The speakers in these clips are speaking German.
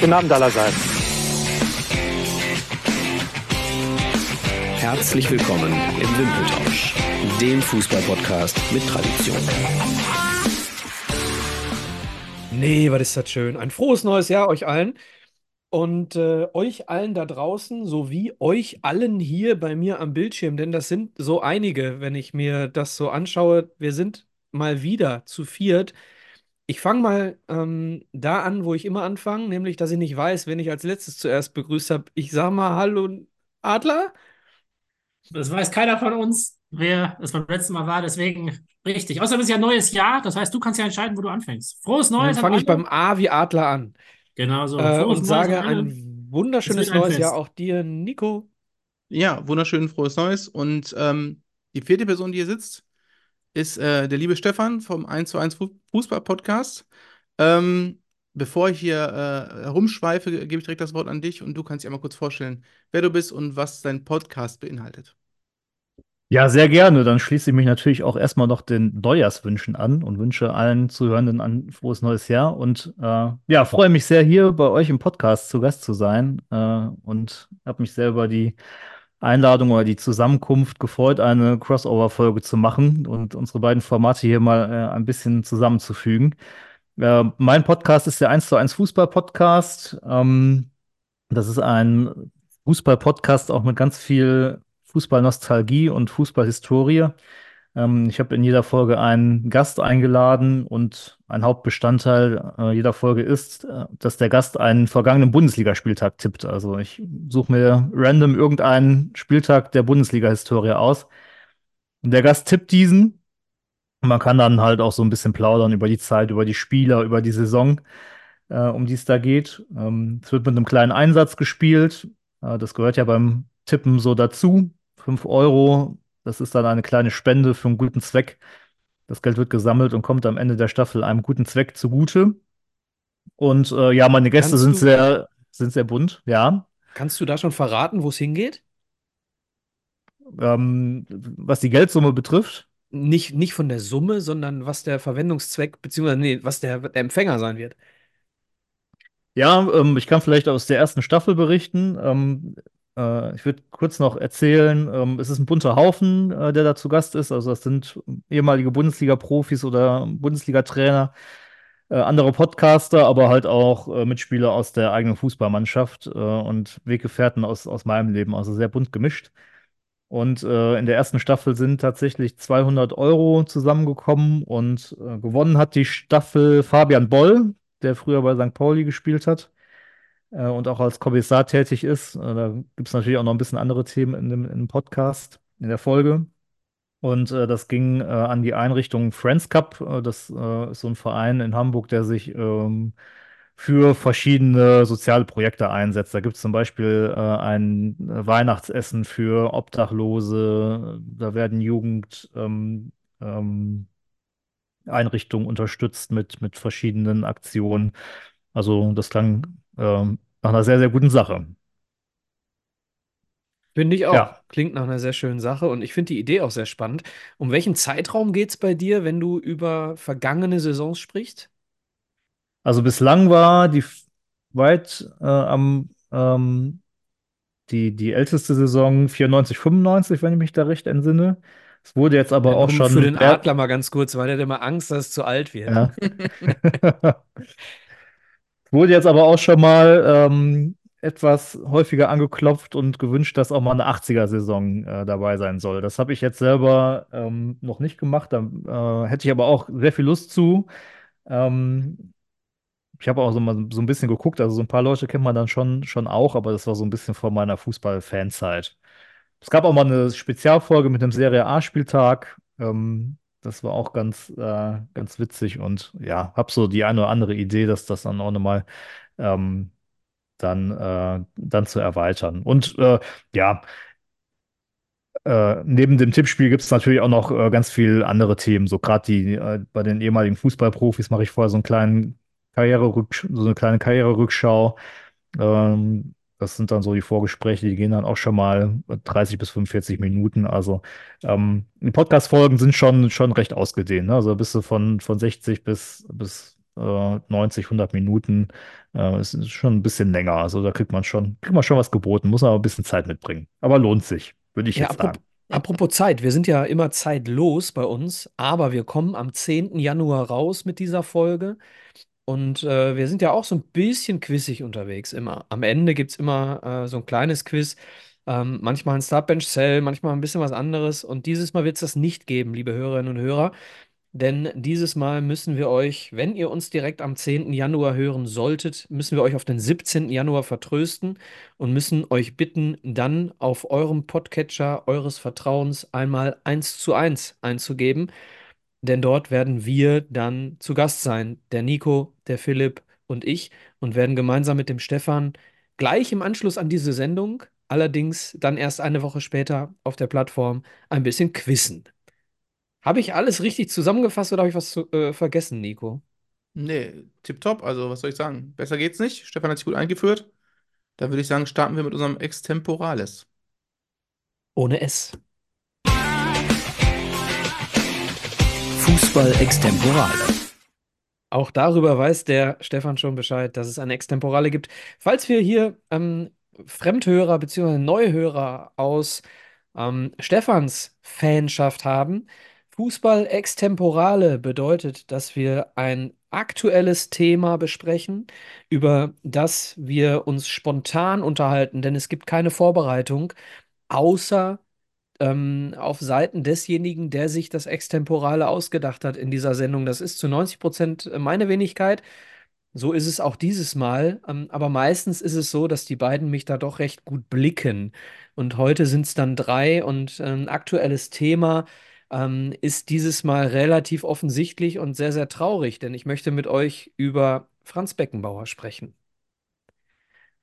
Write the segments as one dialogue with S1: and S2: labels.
S1: Guten Abend allerseits.
S2: Herzlich willkommen im Wimpeltausch, dem Fußballpodcast mit Tradition.
S3: Nee, was ist das schön. Ein frohes neues Jahr euch allen. Und äh, euch allen da draußen, sowie euch allen hier bei mir am Bildschirm, denn das sind so einige, wenn ich mir das so anschaue. Wir sind mal wieder zu viert. Ich fange mal ähm, da an, wo ich immer anfange, nämlich, dass ich nicht weiß, wen ich als letztes zuerst begrüßt habe. Ich sage mal Hallo, Adler.
S4: Das weiß keiner von uns, wer es beim letzten Mal war, deswegen richtig. Außerdem ist ja ein neues Jahr, das heißt, du kannst ja entscheiden, wo du anfängst. Frohes Neues.
S3: Dann fange ich beim A wie Adler an.
S4: Genau so.
S3: Äh, und sage ein wunderschönes neues Jahr auch dir, Nico.
S5: Ja, wunderschön frohes Neues. Und ähm, die vierte Person, die hier sitzt, ist äh, der liebe Stefan vom 1 zu 1 Fu- Fußball-Podcast. Ähm, bevor ich hier äh, herumschweife, gebe ich direkt das Wort an dich und du kannst dir einmal kurz vorstellen, wer du bist und was dein Podcast beinhaltet.
S6: Ja, sehr gerne. Dann schließe ich mich natürlich auch erstmal noch den Neujahrswünschen an und wünsche allen Zuhörenden ein frohes neues Jahr. Und äh, ja, freue mich sehr, hier bei euch im Podcast zu Gast zu sein äh, und habe mich sehr über die Einladung oder die Zusammenkunft gefreut, eine Crossover-Folge zu machen und unsere beiden Formate hier mal äh, ein bisschen zusammenzufügen. Äh, mein Podcast ist der 1 zu 1 Fußball-Podcast. Ähm, das ist ein Fußball-Podcast auch mit ganz viel Fußballnostalgie und Fußballhistorie. Ähm, ich habe in jeder Folge einen Gast eingeladen und ein Hauptbestandteil äh, jeder Folge ist, äh, dass der Gast einen vergangenen Bundesligaspieltag tippt. Also ich suche mir random irgendeinen Spieltag der Bundesliga-Historie aus. Und der Gast tippt diesen. Man kann dann halt auch so ein bisschen plaudern über die Zeit, über die Spieler, über die Saison, äh, um die es da geht. Ähm, es wird mit einem kleinen Einsatz gespielt. Äh, das gehört ja beim Tippen so dazu. 5 Euro, das ist dann eine kleine Spende für einen guten Zweck. Das Geld wird gesammelt und kommt am Ende der Staffel einem guten Zweck zugute. Und äh, ja, meine Gäste
S3: Kannst
S6: sind
S3: du-
S6: sehr, sind sehr bunt, ja.
S3: Kannst du da schon verraten, wo es hingeht?
S6: Ähm, was die Geldsumme betrifft,
S3: Nicht, nicht von der Summe, sondern was der Verwendungszweck, beziehungsweise nee, was der, der Empfänger sein wird.
S6: Ja, ähm, ich kann vielleicht aus der ersten Staffel berichten. Ähm, äh, ich würde kurz noch erzählen, ähm, es ist ein bunter Haufen, äh, der da zu Gast ist. Also das sind ehemalige Bundesliga-Profis oder Bundesliga-Trainer, äh, andere Podcaster, aber halt auch äh, Mitspieler aus der eigenen Fußballmannschaft äh, und Weggefährten aus, aus meinem Leben. Also sehr bunt gemischt. Und äh, in der ersten Staffel sind tatsächlich 200 Euro zusammengekommen und äh, gewonnen hat die Staffel Fabian Boll, der früher bei St. Pauli gespielt hat äh, und auch als Kommissar tätig ist. Äh, da gibt es natürlich auch noch ein bisschen andere Themen in dem, in dem Podcast, in der Folge. Und äh, das ging äh, an die Einrichtung Friends Cup. Äh, das äh, ist so ein Verein in Hamburg, der sich ähm, für verschiedene soziale Projekte einsetzt. Da gibt es zum Beispiel äh, ein Weihnachtsessen für Obdachlose. Da werden Jugend ähm, ähm, unterstützt mit, mit verschiedenen Aktionen. Also das klang ähm, nach einer sehr, sehr guten Sache.
S3: Finde ich auch.
S6: Ja.
S3: Klingt nach einer sehr schönen Sache und ich finde die Idee auch sehr spannend. Um welchen Zeitraum geht es bei dir, wenn du über vergangene Saisons sprichst?
S6: Also bislang war die weit äh, am ähm, die, die älteste Saison 94, 95, wenn ich mich da recht entsinne. Es wurde jetzt aber auch
S3: Nur
S6: schon
S3: Für den Adler mal ganz kurz, weil der hat immer Angst, dass es zu alt wird.
S6: Ja. Wurde jetzt aber auch schon mal ähm, etwas häufiger angeklopft und gewünscht, dass auch mal eine 80er-Saison äh, dabei sein soll. Das habe ich jetzt selber ähm, noch nicht gemacht. Da äh, hätte ich aber auch sehr viel Lust zu. Ähm, ich habe auch so mal so ein bisschen geguckt, also so ein paar Leute kennt man dann schon, schon auch, aber das war so ein bisschen vor meiner Fußball-Fanzeit. Es gab auch mal eine Spezialfolge mit einem Serie A-Spieltag. Ähm, das war auch ganz, äh, ganz witzig und ja, habe so die eine oder andere Idee, dass das dann auch nochmal ähm, dann, äh, dann zu erweitern. Und äh, ja, äh, neben dem Tippspiel gibt es natürlich auch noch äh, ganz viel andere Themen. So gerade die äh, bei den ehemaligen Fußballprofis mache ich vorher so einen kleinen Karriererücksch so eine kleine Karriererückschau. Ähm, das sind dann so die Vorgespräche, die gehen dann auch schon mal 30 bis 45 Minuten. Also ähm, die Podcast-Folgen sind schon, schon recht ausgedehnt. Ne? Also bist du von, von 60 bis, bis äh, 90, 100 Minuten. Äh, es ist schon ein bisschen länger. Also da kriegt man schon, kriegt man schon was geboten, muss aber ein bisschen Zeit mitbringen. Aber lohnt sich, würde ich
S3: Ja,
S6: jetzt sagen.
S3: apropos Zeit, wir sind ja immer zeitlos bei uns, aber wir kommen am 10. Januar raus mit dieser Folge. Und äh, wir sind ja auch so ein bisschen quizig unterwegs immer. Am Ende gibt es immer äh, so ein kleines Quiz. Ähm, manchmal ein Startbench Cell, manchmal ein bisschen was anderes. Und dieses Mal wird es das nicht geben, liebe Hörerinnen und Hörer. Denn dieses Mal müssen wir euch, wenn ihr uns direkt am 10. Januar hören solltet, müssen wir euch auf den 17. Januar vertrösten und müssen euch bitten, dann auf eurem Podcatcher eures Vertrauens einmal eins zu eins einzugeben. Denn dort werden wir dann zu Gast sein, der Nico, der Philipp und ich, und werden gemeinsam mit dem Stefan gleich im Anschluss an diese Sendung, allerdings dann erst eine Woche später auf der Plattform, ein bisschen quizzen. Habe ich alles richtig zusammengefasst oder habe ich was zu, äh, vergessen, Nico?
S5: Nee, tipptopp. Also, was soll ich sagen? Besser geht's nicht. Stefan hat sich gut eingeführt. Dann würde ich sagen, starten wir mit unserem Extemporales.
S3: Ohne S.
S2: Fußball Extemporale.
S3: Auch darüber weiß der Stefan schon Bescheid, dass es eine Extemporale gibt. Falls wir hier ähm, Fremdhörer bzw. Neuhörer aus ähm, Stefans Fanschaft haben, Fußball Extemporale bedeutet, dass wir ein aktuelles Thema besprechen, über das wir uns spontan unterhalten, denn es gibt keine Vorbereitung, außer ähm, auf Seiten desjenigen, der sich das Extemporale ausgedacht hat in dieser Sendung. Das ist zu 90 Prozent meine Wenigkeit. So ist es auch dieses Mal. Ähm, aber meistens ist es so, dass die beiden mich da doch recht gut blicken. Und heute sind es dann drei und ein aktuelles Thema ähm, ist dieses Mal relativ offensichtlich und sehr, sehr traurig, denn ich möchte mit euch über Franz Beckenbauer sprechen.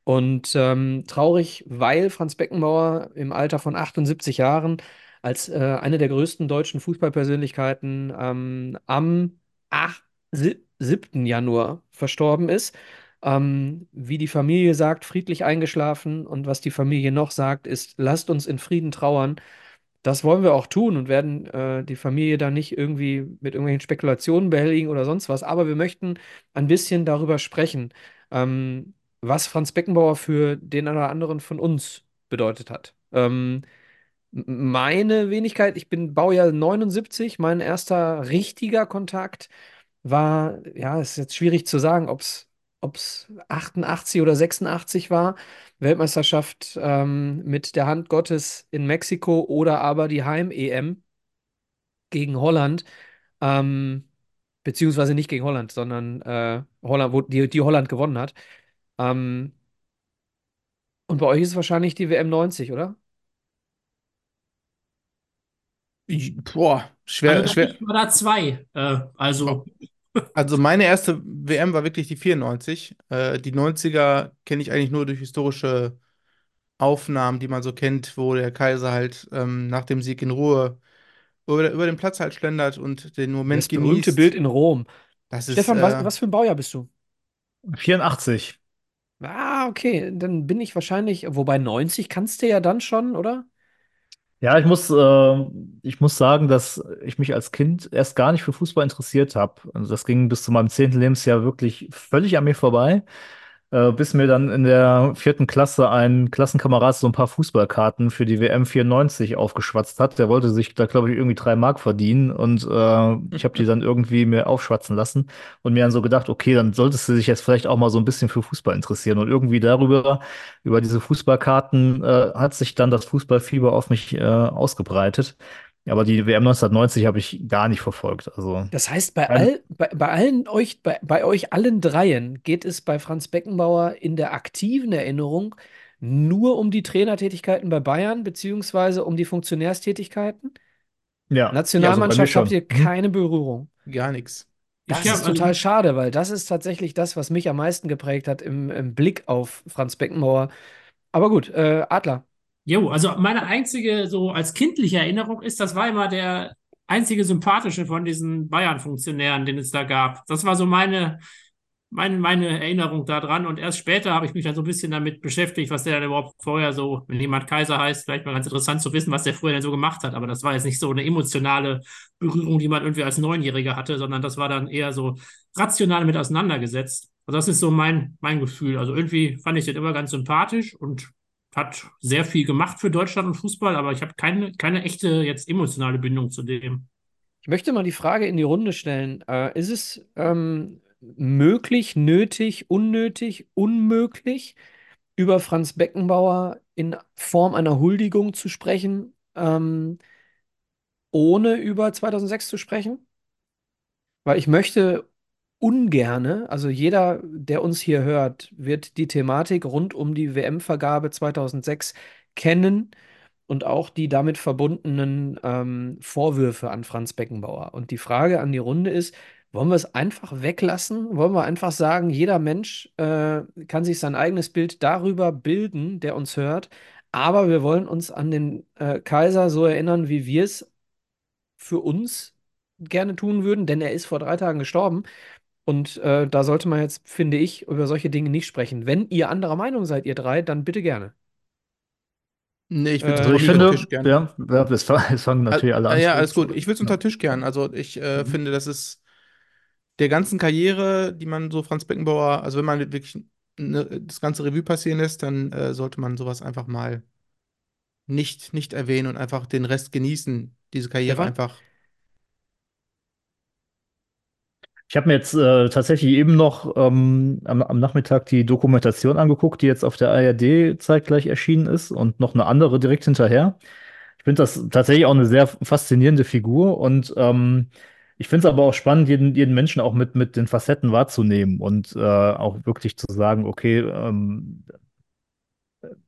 S3: Und ähm, traurig, weil Franz Beckenbauer im Alter von 78 Jahren als äh, eine der größten deutschen Fußballpersönlichkeiten ähm, am 8, 7. Januar verstorben ist. Ähm, wie die Familie sagt, friedlich eingeschlafen. Und was die Familie noch sagt, ist, lasst uns in Frieden trauern. Das wollen wir auch tun und werden äh, die Familie da nicht irgendwie mit irgendwelchen Spekulationen behelligen oder sonst was. Aber wir möchten ein bisschen darüber sprechen. Ähm, was Franz Beckenbauer für den oder anderen von uns bedeutet hat. Ähm, meine Wenigkeit, ich bin Baujahr 79, mein erster richtiger Kontakt war, ja, ist jetzt schwierig zu sagen, ob es 88 oder 86 war. Weltmeisterschaft ähm, mit der Hand Gottes in Mexiko oder aber die Heim-EM gegen Holland. Ähm, beziehungsweise nicht gegen Holland, sondern äh, Holland, wo die, die Holland gewonnen hat. Ähm, und bei euch ist es wahrscheinlich die WM 90, oder?
S5: Ich- Boah, schwer,
S4: Also
S5: schwer.
S4: ich war da zwei. Äh, also,
S5: Also meine erste WM war wirklich die 94. Äh, die 90er kenne ich eigentlich nur durch historische Aufnahmen, die man so kennt, wo der Kaiser halt ähm, nach dem Sieg in Ruhe über, über den Platz halt schlendert und den Moment
S3: Das berühmte
S5: genießt.
S3: Bild in Rom.
S5: Das ist,
S3: Stefan, was,
S5: äh,
S3: was für ein Baujahr bist du?
S6: 84.
S3: Ah, okay, dann bin ich wahrscheinlich, wobei 90 kannst du ja dann schon, oder?
S6: Ja, ich muss, äh, ich muss sagen, dass ich mich als Kind erst gar nicht für Fußball interessiert habe. Also das ging bis zu meinem zehnten Lebensjahr wirklich völlig an mir vorbei, äh, bis mir dann in der vierten Klasse ein Klassenkamerad so ein paar Fußballkarten für die WM 94 aufgeschwatzt hat. Der wollte sich da, glaube ich, irgendwie drei Mark verdienen und äh, ich habe die dann irgendwie mir aufschwatzen lassen und mir dann so gedacht, okay, dann solltest du dich jetzt vielleicht auch mal so ein bisschen für Fußball interessieren und irgendwie darüber über diese Fußballkarten äh, hat sich dann das Fußballfieber auf mich äh, ausgebreitet. Aber die WM 1990 habe ich gar nicht verfolgt. Also
S3: Das heißt, bei, all, bei, bei allen euch, bei, bei euch allen dreien geht es bei Franz Beckenbauer in der aktiven Erinnerung nur um die Trainertätigkeiten bei Bayern, beziehungsweise um die Funktionärstätigkeiten?
S6: ja,
S3: Nationalmannschaft
S6: also bei
S3: habt ihr.
S6: Mhm.
S3: keine Berührung.
S5: gar nichts.
S3: Das
S4: Ich
S3: ist
S4: also-
S3: total schade, weil das ist tatsächlich das, was mich am meisten geprägt hat im, im Blick auf Franz Beckenbauer. Aber gut, äh, Adler.
S4: Jo, also meine einzige, so als kindliche Erinnerung ist, das war immer der einzige sympathische von diesen Bayern-Funktionären, den es da gab. Das war so meine meine, meine Erinnerung daran. Und erst später habe ich mich dann so ein bisschen damit beschäftigt, was der dann überhaupt vorher so, wenn jemand Kaiser heißt, vielleicht mal ganz interessant zu wissen, was der früher denn so gemacht hat. Aber das war jetzt nicht so eine emotionale Berührung, die man irgendwie als Neunjähriger hatte, sondern das war dann eher so rational mit auseinandergesetzt. Also das ist so mein, mein Gefühl. Also irgendwie fand ich den immer ganz sympathisch und hat sehr viel gemacht für Deutschland und Fußball, aber ich habe keine, keine echte jetzt emotionale Bindung zu dem.
S3: Ich möchte mal die Frage in die Runde stellen. Äh, ist es ähm, möglich, nötig, unnötig, unmöglich, über Franz Beckenbauer in Form einer Huldigung zu sprechen, ähm, ohne über 2006 zu sprechen? Weil ich möchte ungerne, also jeder, der uns hier hört, wird die Thematik rund um die WM-Vergabe 2006 kennen und auch die damit verbundenen ähm, Vorwürfe an Franz Beckenbauer. Und die Frage an die Runde ist, wollen wir es einfach weglassen? Wollen wir einfach sagen, jeder Mensch äh, kann sich sein eigenes Bild darüber bilden, der uns hört, aber wir wollen uns an den äh, Kaiser so erinnern, wie wir es für uns gerne tun würden, denn er ist vor drei Tagen gestorben. Und äh, da sollte man jetzt, finde ich, über solche Dinge nicht sprechen. Wenn ihr anderer Meinung seid, ihr drei, dann bitte gerne.
S5: Nee, ich würde
S3: Äh,
S5: es
S6: Also ich
S5: unter
S6: finde,
S5: Tisch gern.
S6: ja, ja es, fang- es fangen natürlich alle an.
S5: Äh, ja, alles gut. Ich würde es unter Tisch gern. Also ich äh,
S6: Mhm.
S5: finde, das ist der ganzen Karriere, die man so Franz Beckenbauer, also wenn man wirklich ne, das ganze Revue passieren lässt, dann äh, sollte man sowas einfach mal nicht, nicht erwähnen und einfach den Rest genießen, diese Karriere
S3: Stefan?
S5: einfach.
S6: Ich habe mir jetzt äh, tatsächlich eben noch ähm, am, am Nachmittag die Dokumentation angeguckt, die jetzt auf der ARD zeitgleich erschienen ist und noch eine andere direkt hinterher. Ich finde das tatsächlich auch eine sehr faszinierende Figur und ähm, ich finde es aber auch spannend, jeden, jeden Menschen auch mit, mit den Facetten wahrzunehmen und äh, auch wirklich zu sagen, okay, ähm,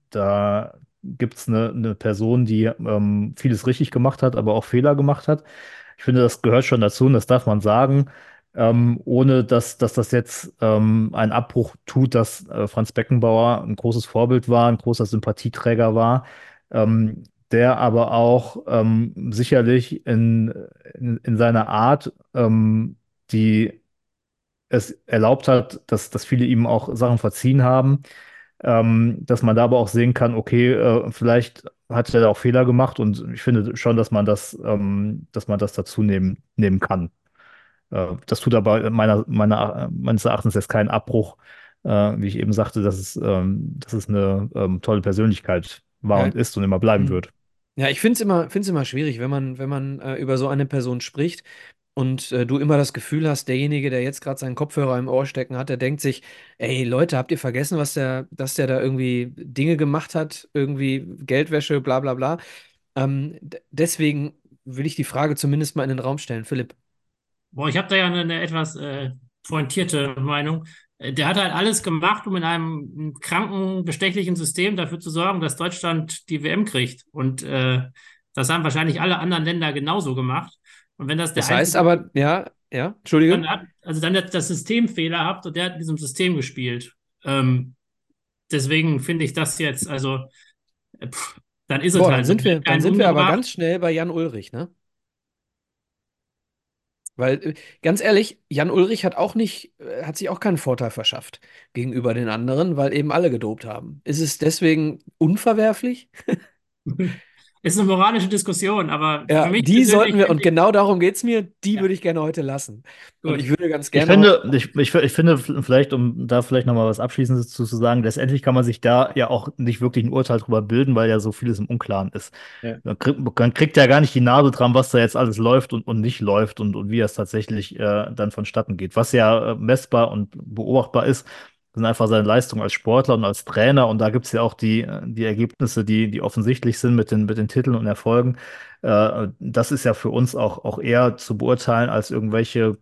S6: da gibt es eine, eine Person, die ähm, vieles richtig gemacht hat, aber auch Fehler gemacht hat. Ich finde, das gehört schon dazu und das darf man sagen, ähm, ohne dass, dass das jetzt ähm, einen Abbruch tut, dass äh, Franz Beckenbauer ein großes Vorbild war, ein großer Sympathieträger war, ähm, der aber auch ähm, sicherlich in, in, in seiner Art, ähm, die es erlaubt hat, dass, dass viele ihm auch Sachen verziehen haben ähm, dass man da aber auch sehen kann, okay, äh, vielleicht hat er da auch Fehler gemacht und ich finde schon, dass man das, dass man das dazu nehmen, nehmen kann. Äh, das tut aber meiner, meiner, meines Erachtens jetzt keinen Abbruch, äh, wie ich eben sagte, dass es, ähm, dass es eine ähm, tolle Persönlichkeit war
S3: Ja.
S6: und ist und immer bleiben
S3: Mhm.
S6: wird.
S3: Ja, ich finde es immer, find's immer schwierig, wenn man, wenn man äh, über so eine Person spricht und äh, du immer das Gefühl hast, derjenige, der jetzt gerade seinen Kopfhörer im Ohr stecken hat, der denkt sich, ey Leute, habt ihr vergessen, was der, dass der da irgendwie Dinge gemacht hat, irgendwie Geldwäsche, bla bla bla. Ähm, deswegen will ich die Frage zumindest mal in den Raum stellen. Philipp.
S4: Boah, ich habe da ja eine, eine etwas äh, pointierte Meinung. Äh, Der hat halt alles gemacht, um in einem kranken, bestechlichen System dafür zu sorgen, dass Deutschland die WM kriegt. Und äh, das haben wahrscheinlich alle anderen Länder genauso gemacht. Und wenn das der
S3: Das heißt aber, ja, ja, Entschuldige.
S4: dann hat, also dann hat das System Fehler habt und der hat in diesem System gespielt. Ähm, deswegen finde ich das jetzt, also äh, pff, dann ist es
S3: Boah,
S4: halt
S3: dann
S4: so.
S3: sind wir, dann sind wir aber ganz schnell bei Jan Ulrich, ne? Weil, äh, ganz ehrlich, Jan Ulrich hat auch nicht, äh, hat sich auch keinen Vorteil verschafft gegenüber den anderen, weil eben alle gedopt haben. Ist es deswegen unverwerflich?
S4: Ist eine moralische Diskussion, aber
S3: Ja,
S4: für mich
S3: die sollten wir, und
S4: ich-
S3: genau darum geht es mir, die
S4: Ja.
S3: würde ich gerne heute lassen. Und
S4: Gut.
S3: ich würde ganz
S6: Ich
S3: gerne.
S6: finde, ich, ich, ich finde vielleicht, um da vielleicht nochmal was Abschließendes zu, zu sagen, letztendlich kann man sich da ja auch nicht wirklich ein Urteil drüber bilden, weil ja so vieles im Unklaren ist.
S5: Ja.
S6: Man, kriegt, man kriegt ja gar nicht die Nase dran, was da jetzt alles läuft und, und nicht läuft und, und wie es tatsächlich äh, dann vonstatten geht. Was ja äh, messbar und beobachtbar ist, sind einfach seine Leistungen als Sportler und als Trainer. Und da gibt es ja auch die, äh, die Ergebnisse, die, die offensichtlich sind mit den, mit den Titeln und Erfolgen. Äh, das ist ja für uns auch, auch eher zu beurteilen als irgendwelche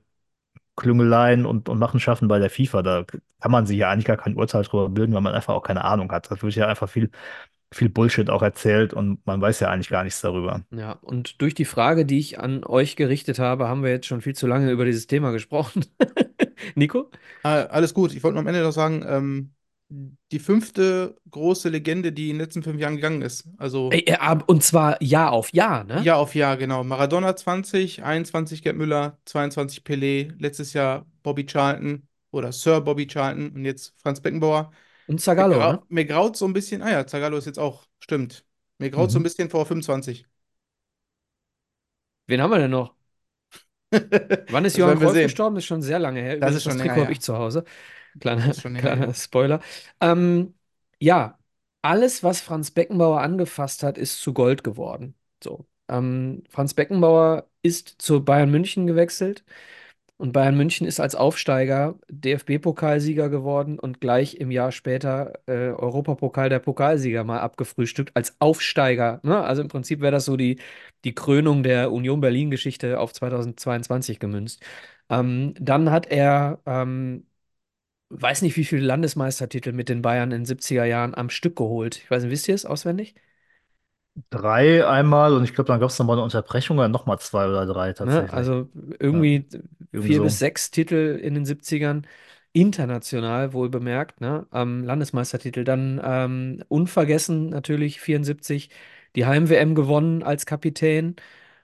S6: Klüngeleien und, und Machenschaften bei der FIFA. Da kann man sich ja eigentlich gar kein Urteil drüber bilden, weil man einfach auch keine Ahnung hat. Da wird ja einfach viel, viel Bullshit auch erzählt und man weiß ja eigentlich gar nichts darüber.
S3: Ja, und durch die Frage, die ich an euch gerichtet habe, haben wir jetzt schon viel zu lange über dieses Thema gesprochen. Nico?
S5: Ah, alles gut. Ich wollte nur am Ende noch sagen, ähm, die fünfte große Legende, die in den letzten fünf Jahren gegangen ist. Also
S3: äh, und zwar Jahr auf Jahr, ne?
S5: Jahr auf Jahr, genau. Maradona 20, 21 Gerd Müller, 22 Pelé, letztes Jahr Bobby Charlton oder Sir Bobby Charlton und jetzt Franz Beckenbauer.
S3: Und
S5: Mir,
S3: Zagallo,
S5: grau,
S3: ne?
S5: mir graut so ein bisschen, ah ja, Zagallo ist jetzt auch, stimmt. Mir graut so ein
S6: Mhm.
S5: bisschen vor 25.
S3: Wen haben wir denn noch? Wann ist Johann
S5: sehen.
S3: gestorben? Das ist schon sehr lange her.
S5: Das
S3: Übrigens,
S5: ist schon
S3: das
S5: länger
S3: habe
S5: her.
S3: ich zu Hause. Kleiner, kleiner. Spoiler. Ähm, ja, alles, was Franz Beckenbauer angefasst hat, ist zu Gold geworden. So. Ähm, Franz Beckenbauer ist zu Bayern München gewechselt und Bayern München ist als Aufsteiger DFB-Pokalsieger geworden und gleich im Jahr später äh, Europapokal der Pokalsieger mal abgefrühstückt als Aufsteiger. Ne? Also im Prinzip wäre das so die, die Krönung der Union Berlin-Geschichte auf 2022 gemünzt. Ähm, dann hat er, ähm, weiß nicht, wie viele Landesmeistertitel mit den Bayern in den 70er Jahren am Stück geholt. Ich weiß nicht, wisst ihr es auswendig?
S6: Drei einmal und ich glaube, dann gab es nochmal eine Unterbrechung, dann nochmal zwei oder drei
S3: Ne?
S6: tatsächlich.
S3: Also irgendwie
S6: irgendwie
S3: vier
S6: so.
S3: bis sechs Titel in den 70ern. International wohl bemerkt, ne? Ähm, Landesmeistertitel. Dann ähm, unvergessen natürlich 74 die Heim-WM gewonnen als Kapitän.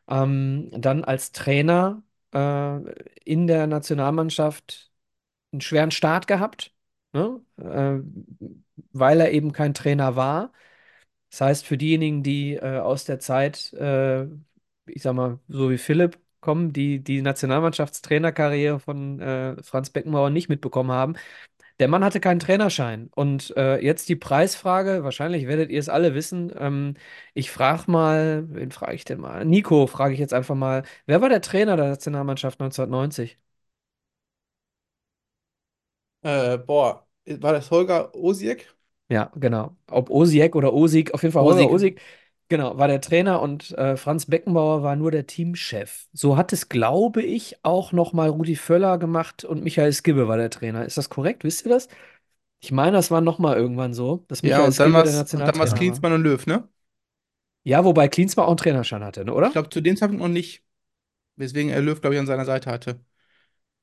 S3: Ähm, dann als Trainer äh, in der Nationalmannschaft einen schweren Start gehabt, ne? Äh, weil er eben kein Trainer war. Das heißt, für diejenigen, die äh, aus der Zeit, äh, ich sag mal, so wie Philipp kommen, die die Nationalmannschaftstrainerkarriere von äh, Franz Beckenbauer nicht mitbekommen haben, der Mann hatte keinen Trainerschein. Und äh, jetzt die Preisfrage, wahrscheinlich werdet ihr es alle wissen. Ähm, ich frage mal, wen frage ich denn mal? Nico frage ich jetzt einfach mal, wer war der Trainer der Nationalmannschaft 1990?
S5: Äh, boah, war das Holger Osiek?
S3: Ja, genau. Ob Osijek oder Osig, auf jeden Fall Holger
S5: Osig.
S3: Osig, genau, war der Trainer und äh, Franz Beckenbauer war nur der Teamchef. So hat es, glaube ich, auch nochmal Rudi Völler gemacht und Michael Skibbe war der Trainer. Ist das korrekt? Wisst ihr das? Ich meine, das war nochmal irgendwann so, dass
S5: Ja,
S3: Michael
S5: und dann
S3: Skibbe
S5: war
S3: der
S5: es und dann war's
S3: Nationaltrainer war.
S5: Klinsmann und Löw, ne?
S3: Ja, wobei Klinsmann auch einen Trainerschein hatte, ne,
S5: Ich
S3: oder?
S5: glaube, zu dem Zeitpunkt noch nicht. Weswegen er Löw, glaube ich, an seiner Seite hatte.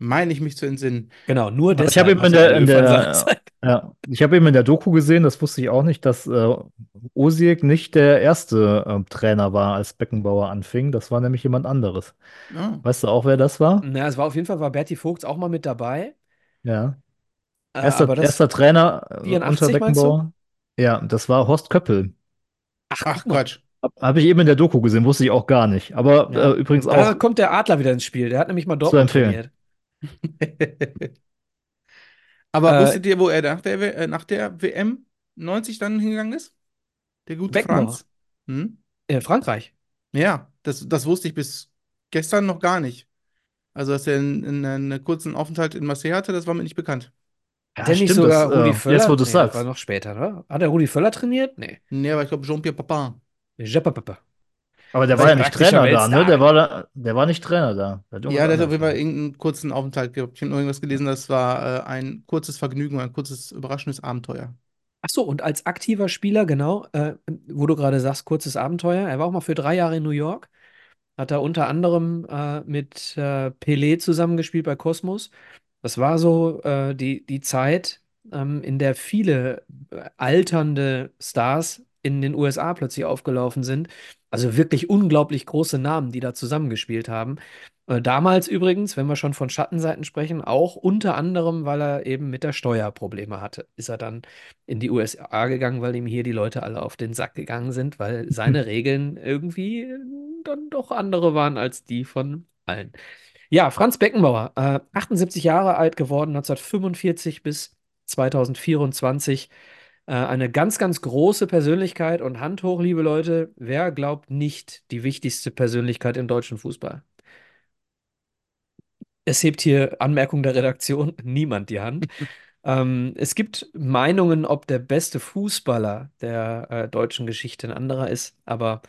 S5: Meine ich mich zu entsinnen.
S3: Genau, nur
S6: Ich habe
S3: deshalb
S6: eben in der, in der, ja, ich habe eben in der Doku gesehen, das wusste ich auch nicht, dass äh, Osijek nicht der erste äh, Trainer war, als Beckenbauer anfing. Das war nämlich jemand anderes.
S5: Ja.
S6: Weißt du auch, wer das war?
S3: Na, es war auf jeden Fall, war Berti Vogts auch mal mit dabei.
S6: Ja.
S3: Äh,
S6: Erster,
S3: das,
S6: erster Trainer äh,
S3: 84
S6: unter? Beckenbauer. Ja, das war Horst Köppel.
S3: ach,
S5: Ach. Quatsch.
S6: Habe ich eben in der Doku gesehen, wusste ich auch gar nicht. Aber
S3: Ja.
S6: äh, übrigens
S3: Da
S6: auch
S3: kommt der Adler wieder ins Spiel. Der hat nämlich mal
S6: zu
S3: Dortmund
S6: empfehlen.
S3: trainiert.
S5: Aber
S3: Äh,
S5: wusstet ihr, wo er nach der, W- äh, nach der WM 90 dann hingegangen ist? Der gute
S3: Beckenbauer.
S5: Franz? Hm?
S3: In Frankreich.
S5: Ja, das, das wusste ich bis gestern noch gar nicht. Also, dass er einen, einen, einen kurzen Aufenthalt in Marseille hatte, das war mir nicht bekannt.
S3: Hat
S6: Ja,
S3: der nicht
S6: stimmt,
S3: sogar
S6: das,
S3: Rudi
S6: äh,
S3: Völler?
S6: jetzt, wo du
S3: nee, das war
S6: sagst.
S3: noch später, ne? Hat er Rudi Völler trainiert? Nee.
S5: Nee, aber ich glaube, Jean-Pierre Papin.
S3: Jeppepeppe.
S6: Aber der war ja nicht Trainer da, ne? Der war, da, der war nicht Trainer da. Der
S5: Ja, der hat auf jeden Fall irgendeinen kurzen Aufenthalt gehabt. Ich habe noch irgendwas gelesen, das war äh, ein kurzes Vergnügen, ein kurzes überraschendes Abenteuer.
S3: Ach so, und als aktiver Spieler, genau, äh, wo du gerade sagst, kurzes Abenteuer. Er war auch mal für drei Jahre in New York. Hat er unter anderem äh, mit äh, Pelé zusammengespielt bei Cosmos. Das war so äh, die, die Zeit, ähm, in der viele äh, alternde Stars in den USA plötzlich aufgelaufen sind. Also wirklich unglaublich große Namen, die da zusammengespielt haben. Äh, damals übrigens, wenn wir schon von Schattenseiten sprechen, auch unter anderem, weil er eben mit der Steuer Probleme hatte, ist er dann in die USA gegangen, weil ihm hier die Leute alle auf den Sack gegangen sind, weil seine Regeln irgendwie äh, dann doch andere waren als die von allen. Ja, Franz Beckenbauer, äh, 78 Jahre alt geworden, 1945 bis 2024. Äh, eine ganz, ganz große Persönlichkeit und Hand hoch, liebe Leute, wer glaubt nicht die wichtigste Persönlichkeit im deutschen Fußball? Es hebt hier Anmerkung der Redaktion niemand die Hand. Ähm, es gibt Meinungen, ob der beste Fußballer der äh, deutschen Geschichte ein anderer ist, aber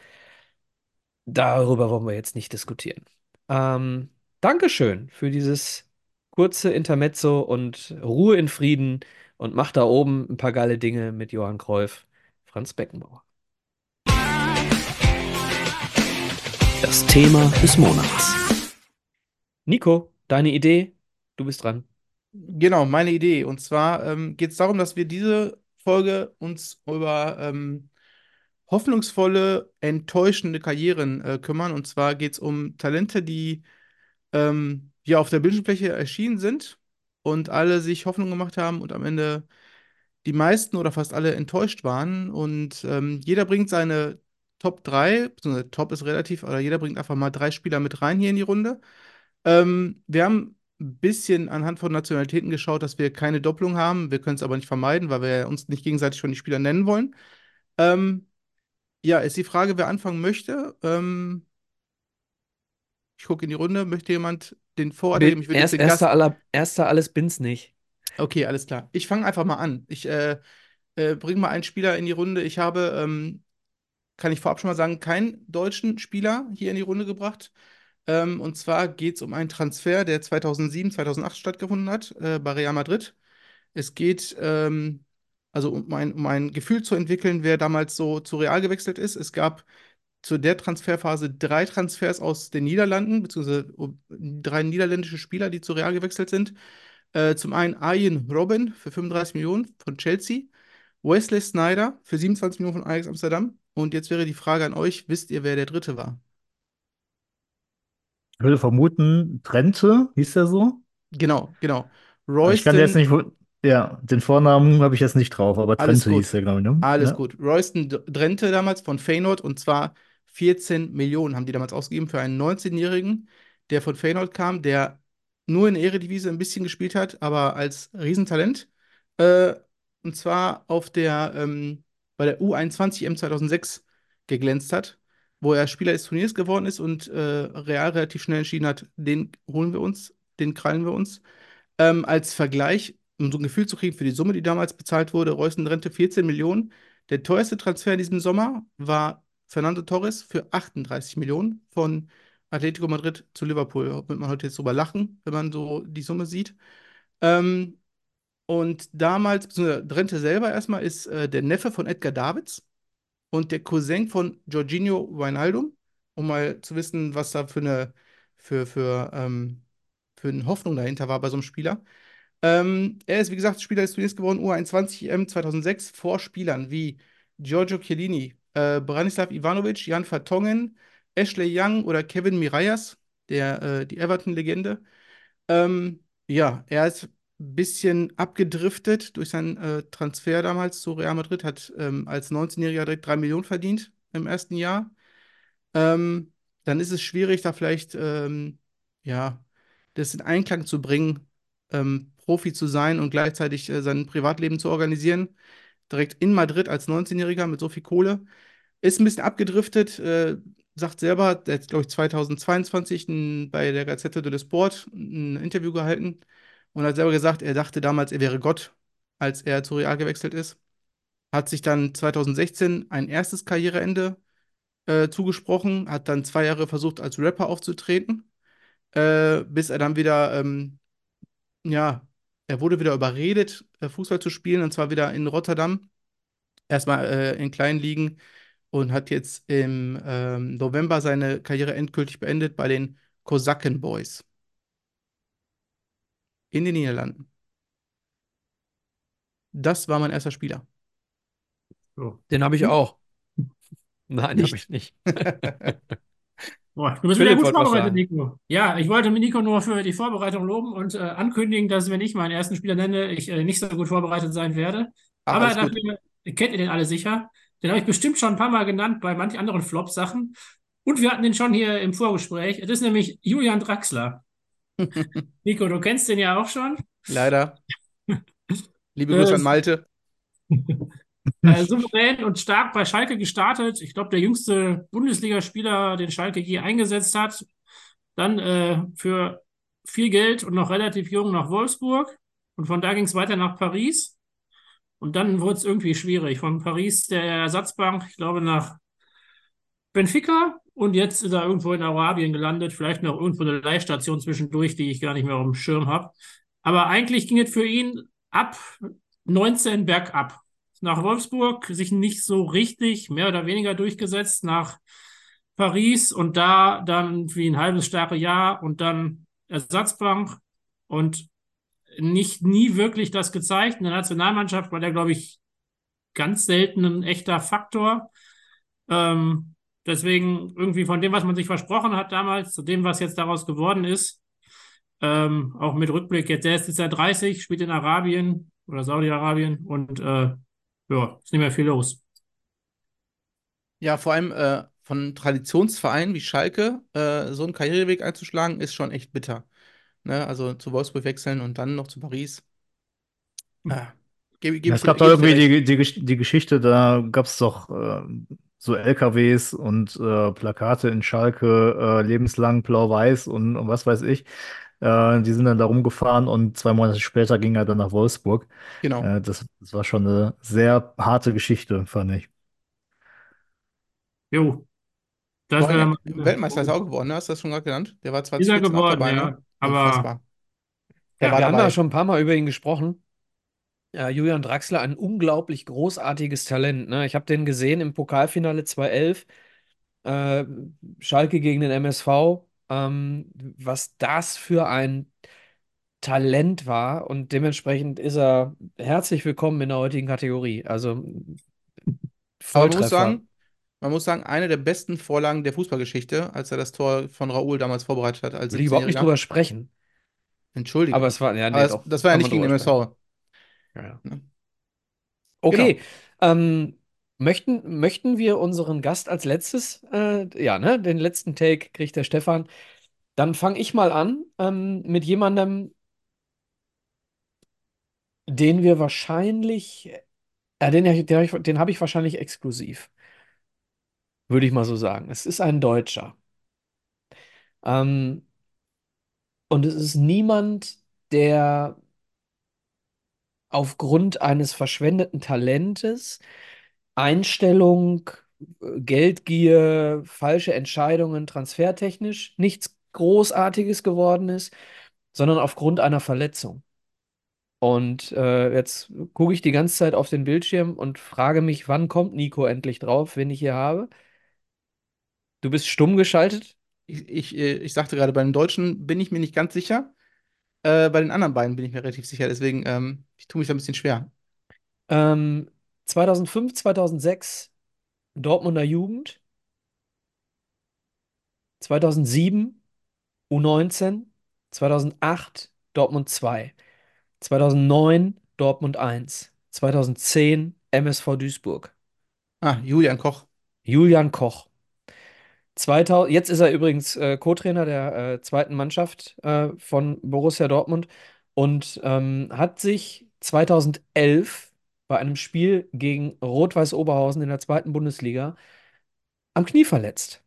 S3: darüber wollen wir jetzt nicht diskutieren. Ähm, Dankeschön für dieses kurze Intermezzo und Ruhe in Frieden und macht da oben ein paar geile Dinge mit Johann Cruyff, Franz Beckenbauer.
S2: Das Thema des Monats.
S3: Nico, deine Idee? Du bist dran.
S5: Genau, meine Idee. Und zwar ähm, geht es darum, dass wir diese Folge uns über ähm, hoffnungsvolle, enttäuschende Karrieren äh, kümmern. Und zwar geht es um Talente, die ähm, ja auf der Bildschirmfläche erschienen sind, und alle sich Hoffnung gemacht haben und am Ende die meisten oder fast alle enttäuscht waren. Und ähm, jeder bringt seine Top 3, beziehungsweise Top ist relativ, oder jeder bringt einfach mal drei Spieler mit rein hier in die Runde. Ähm, wir haben ein bisschen anhand von Nationalitäten geschaut, dass wir keine Doppelung haben. Wir können es aber nicht vermeiden, weil wir uns nicht gegenseitig schon die Spieler nennen wollen. Ähm, ja, ist die Frage, wer anfangen möchte. Ähm, ich gucke in die Runde. Möchte jemand den geben? Ich will
S3: erst,
S5: den Gast.
S3: erster, aller, erster alles bin's nicht.
S5: Okay, alles klar. Ich fange einfach mal an. Ich äh, äh, bringe mal einen Spieler in die Runde. Ich habe, ähm, kann ich vorab schon mal sagen, keinen deutschen Spieler hier in die Runde gebracht. Ähm, und zwar geht es um einen Transfer, der 2007, 2008 stattgefunden hat äh, bei Real Madrid. Es geht ähm, also um ein, um ein Gefühl zu entwickeln, wer damals so zu Real gewechselt ist. Es gab zu der Transferphase drei Transfers aus den Niederlanden, beziehungsweise drei niederländische Spieler, die zu Real gewechselt sind. Äh, zum einen Arjen Robben für 35 Millionen von Chelsea, Wesley Snyder für 27 Millionen von Ajax Amsterdam. Und jetzt wäre die Frage an euch: Wisst ihr, wer der dritte war?
S6: Ich würde vermuten, Trente, hieß der so?
S5: Genau, genau.
S6: Aber ich kann jetzt
S5: Royston,
S6: nicht, ja, den Vornamen habe ich jetzt nicht drauf, aber Trente hieß der, glaube ich, ne?
S5: Alles
S6: Ja.
S5: gut. Royston D- Drenthe damals von Feyenoord und zwar 14 Millionen haben die damals ausgegeben für einen 19-Jährigen, der von Feyenoord kam, der nur in der Eredivisie ein bisschen gespielt hat, aber als Riesentalent. Äh, und zwar auf der, ähm, bei der U21 M 2006 geglänzt hat, wo er Spieler des Turniers geworden ist und äh, Real relativ schnell entschieden hat, den holen wir uns, den krallen wir uns. Ähm, als Vergleich, um so ein Gefühl zu kriegen für die Summe, die damals bezahlt wurde, Reusden Rente 14 Millionen. Der teuerste Transfer in diesem Sommer war Fernando Torres für 38 Millionen von Atletico Madrid zu Liverpool. Da wird man heute jetzt drüber lachen, wenn man so die Summe sieht. Ähm, und damals, beziehungsweise Drenthe selber erstmal, ist äh, der Neffe von Edgar Davids und der Cousin von Jorginho Wijnaldum, um mal zu wissen, was da für eine, für, für, ähm, für eine Hoffnung dahinter war bei so einem Spieler. Ähm, er ist, wie gesagt, Spieler des Turniers geworden, U21 EM 2006, vor Spielern wie Giorgio Chiellini, äh, Branislav Ivanovic, Jan Vertongen, Ashley Young oder Kevin Mirallas, der, äh, die Everton-Legende. Ähm, ja, er ist ein bisschen abgedriftet durch seinen äh, Transfer damals zu Real Madrid, hat ähm, als 19-Jähriger direkt 3 Millionen verdient im ersten Jahr. Ähm, dann ist es schwierig, da vielleicht ähm, ja, das in Einklang zu bringen, ähm, Profi zu sein und gleichzeitig äh, sein Privatleben zu organisieren. Direkt in Madrid als 19-Jähriger mit so viel Kohle. Ist ein bisschen abgedriftet, äh, sagt selber, der hat, glaube ich, 2022 ein, bei der Gazzetta dello Sport ein Interview gehalten und hat selber gesagt, er dachte damals, er wäre Gott, als er zu Real gewechselt ist. Hat sich dann 2016 ein erstes Karriereende äh, zugesprochen, hat dann zwei Jahre versucht, als Rapper aufzutreten, äh, bis er dann wieder, ähm, ja, er wurde wieder überredet, Fußball zu spielen, und zwar wieder in Rotterdam. Erstmal äh, in kleinen Ligen und hat jetzt im ähm, November seine Karriere endgültig beendet bei den Kosaken Boys in den Niederlanden. Das war mein erster Spieler.
S4: So.
S3: Den habe ich
S5: Hm?
S3: auch. Nein, habe ich nicht.
S4: Boah, du bist
S3: Philipp
S4: wieder gut vorbereitet. Nico. Ja, ich wollte Nico nur für die Vorbereitung loben und äh, ankündigen, dass, wenn ich meinen ersten Spieler nenne, ich äh, nicht so gut vorbereitet sein werde.
S5: Ach,
S4: Aber dafür kennt ihr den alle sicher. Den habe ich bestimmt schon ein paar Mal genannt bei manchen anderen Flop-Sachen. Und wir hatten den schon hier im Vorgespräch. Das ist nämlich Julian Draxler. Nico, du kennst den ja auch schon.
S5: Leider. Liebe Grüße
S4: Äh,
S5: an Malte.
S4: Äh, souverän und stark bei Schalke gestartet. Ich glaube, der jüngste Bundesligaspieler, den Schalke je eingesetzt hat. Dann äh, für viel Geld und noch relativ jung nach Wolfsburg. Und von da ging es weiter nach Paris. Und dann wurde es irgendwie schwierig. Von Paris der Ersatzbank, ich glaube, nach Benfica. Und jetzt ist er irgendwo in Arabien gelandet. Vielleicht noch irgendwo eine Leihstation zwischendurch, die ich gar nicht mehr auf dem Schirm habe. Aber eigentlich ging es für ihn ab 19 bergab nach Wolfsburg, sich nicht so richtig, mehr oder weniger durchgesetzt, nach Paris und da dann wie ein halbes starke Jahr und dann Ersatzbank und nicht nie wirklich das gezeigt. In der Nationalmannschaft war der, glaube ich, ganz selten ein echter Faktor. Ähm, deswegen irgendwie von dem, was man sich versprochen hat damals, zu dem, was jetzt daraus geworden ist, Ähm, auch mit Rückblick. Jetzt erst ist er 30, spielt in Arabien oder Saudi-Arabien und äh, ja, ist nicht mehr viel los.
S5: Ja, vor allem äh, von Traditionsvereinen wie Schalke äh, so einen Karriereweg einzuschlagen, ist schon echt bitter. Ne? Also zu Wolfsburg wechseln und dann noch zu Paris. Ah, gebe, gebe
S6: Ja, es gab da irgendwie die, die, die Geschichte, da gab es doch äh, so LKWs und äh, Plakate in Schalke, äh, lebenslang blau-weiß und, und was weiß ich. Äh, die sind dann da rumgefahren und zwei Monate später ging er dann nach Wolfsburg.
S5: Genau.
S6: Äh, das, das war schon eine sehr harte Geschichte, fand ich.
S4: Jo, das mal
S5: Weltmeister ist auch geworden, ne? Hast du das schon gerade genannt? Der war
S4: Ist er
S5: 2014 auch
S4: geworden,
S5: dabei,
S4: ja.
S5: ne?
S4: Aber Ja,
S5: war
S3: Wir haben ja schon ein paar Mal über ihn gesprochen. Ja, Julian Draxler, ein unglaublich großartiges Talent. Ne? Ich habe den gesehen im Pokalfinale 2011, äh, Schalke gegen den MSV. Ähm, was das für ein Talent war und dementsprechend ist er herzlich willkommen in der heutigen Kategorie. Also
S5: Aber man muss
S3: Volltreffer.
S5: sagen, man muss sagen, eine der besten Vorlagen der Fußballgeschichte, als er das Tor von Raoul damals vorbereitet hat, als
S3: Will ich überhaupt nicht
S5: 17-Jähriger.
S3: drüber sprechen.
S5: Entschuldige.
S3: Aber es war, ja, nee,
S5: das,
S3: doch,
S5: das war ja nicht gegen MSV.
S3: Ja, ja.
S5: Ne?
S3: Okay, ähm, möchten, möchten wir unseren Gast als letztes, äh, ja, ne, den letzten Take kriegt der Stefan. Dann fange ich mal an ähm, mit jemandem, den wir wahrscheinlich, äh, den, den, habe ich, den habe ich wahrscheinlich exklusiv, würde ich mal so sagen. Es ist ein Deutscher. Ähm, und es ist niemand, der aufgrund eines verschwendeten Talentes, Einstellung, Geldgier, falsche Entscheidungen, transfertechnisch nichts Großartiges geworden ist, sondern aufgrund einer Verletzung. Und äh, jetzt gucke ich die ganze Zeit auf den Bildschirm und frage mich, wann kommt Nico endlich drauf, wen ich hier habe? Du bist stumm geschaltet?
S5: Ich, ich, äh, ich sagte gerade, bei den Deutschen bin ich mir nicht ganz sicher. Äh, bei den anderen beiden bin ich mir relativ sicher. Deswegen, ähm, ich tue mich da ein bisschen schwer.
S3: Ähm, 2005, 2006 Dortmunder Jugend. 2007 U19. 2008 Dortmund 2. 2009 Dortmund 1. 2010 MSV Duisburg.
S5: Ah, Julian Koch.
S3: Julian Koch. 2000, jetzt ist er übrigens äh, Co-Trainer der äh, zweiten Mannschaft äh, von Borussia Dortmund und ähm, hat sich 2011 bei einem Spiel gegen Rot-Weiß Oberhausen in der zweiten Bundesliga am Knie verletzt.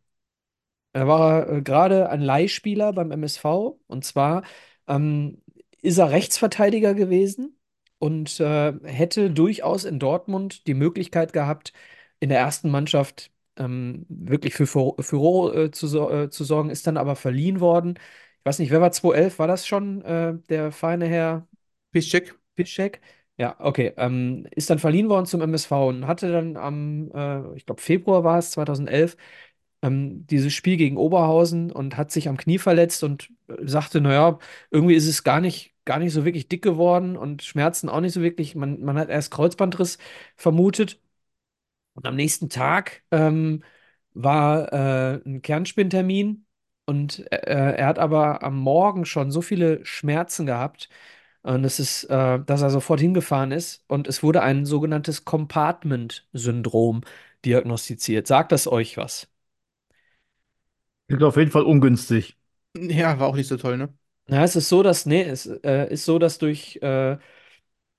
S3: Da war er äh, gerade ein Leihspieler beim MSV und zwar ähm, ist er Rechtsverteidiger gewesen und äh, hätte durchaus in Dortmund die Möglichkeit gehabt, in der ersten Mannschaft ähm, wirklich für Furo- Furore äh, zu, äh, zu sorgen, ist dann aber verliehen worden. Ich weiß nicht, wer war 2011? War das schon äh, der feine Herr
S5: Piszczek.
S3: Piszczek? Ja, okay. Ähm, ist dann verliehen worden zum MSV und hatte dann am, äh, ich glaube, Februar war es, 2011, ähm, dieses Spiel gegen Oberhausen und hat sich am Knie verletzt und äh, sagte, naja, irgendwie ist es gar nicht, gar nicht so wirklich dick geworden und Schmerzen auch nicht so wirklich. Man, man hat erst Kreuzbandriss vermutet. Und am nächsten Tag ähm, war äh, ein Kernspintermin und äh, er hat aber am Morgen schon so viele Schmerzen gehabt, und es ist, äh, dass er sofort hingefahren ist und es wurde ein sogenanntes Compartment-Syndrom diagnostiziert. Sagt das euch was?
S6: Klingt auf jeden Fall ungünstig.
S5: Ja, war auch nicht so toll, ne?
S3: Ja, es ist so, dass, nee, es äh, ist so, dass durch, äh,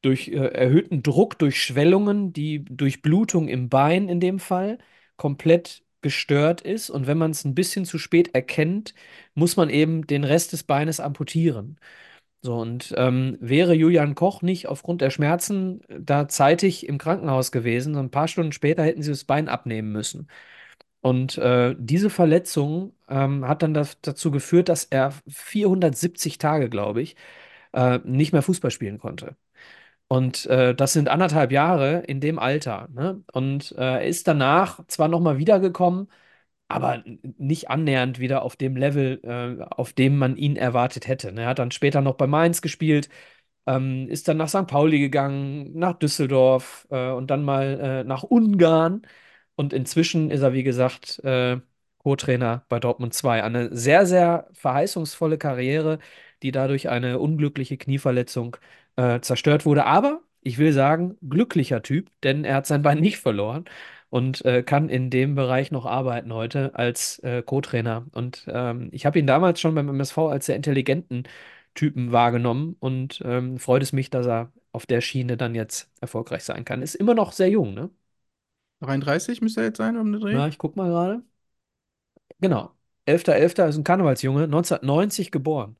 S3: durch äh, erhöhten Druck, durch Schwellungen, die Durchblutung im Bein in dem Fall komplett gestört ist. Und wenn man es ein bisschen zu spät erkennt, muss man eben den Rest des Beines amputieren. So, und ähm, wäre Julian Koch nicht aufgrund der Schmerzen da zeitig im Krankenhaus gewesen, ein paar Stunden später hätten sie das Bein abnehmen müssen. Und äh, diese Verletzung ähm, hat dann das, dazu geführt, dass er 470 Tage, glaube ich, äh, nicht mehr Fußball spielen konnte. Und äh, das sind anderthalb Jahre in dem Alter. Ne? Und äh, er ist danach zwar nochmal wiedergekommen, aber nicht annähernd wieder auf dem Level, äh, auf dem man ihn erwartet hätte. ne? Er hat dann später noch bei Mainz gespielt, ähm, ist dann nach St. Pauli gegangen, nach Düsseldorf äh, und dann mal äh, nach Ungarn. Und inzwischen ist er, wie gesagt, äh, Co-Trainer bei Dortmund 2. Eine sehr, sehr verheißungsvolle Karriere, die dadurch eine unglückliche Knieverletzung äh, zerstört wurde. Aber ich will sagen, glücklicher Typ, denn er hat sein Bein nicht verloren und äh, kann in dem Bereich noch arbeiten heute als äh, Co-Trainer. Und ähm, ich habe ihn damals schon beim MSV als sehr intelligenten Typen wahrgenommen und ähm, freut es mich, dass er auf der Schiene dann jetzt erfolgreich sein kann. Ist immer noch sehr jung, ne?
S5: 33 müsste er jetzt sein um den Dreh.
S3: Ja, ich guck mal gerade. Genau. 11.11. ist ein Karnevalsjunge, 1990 geboren.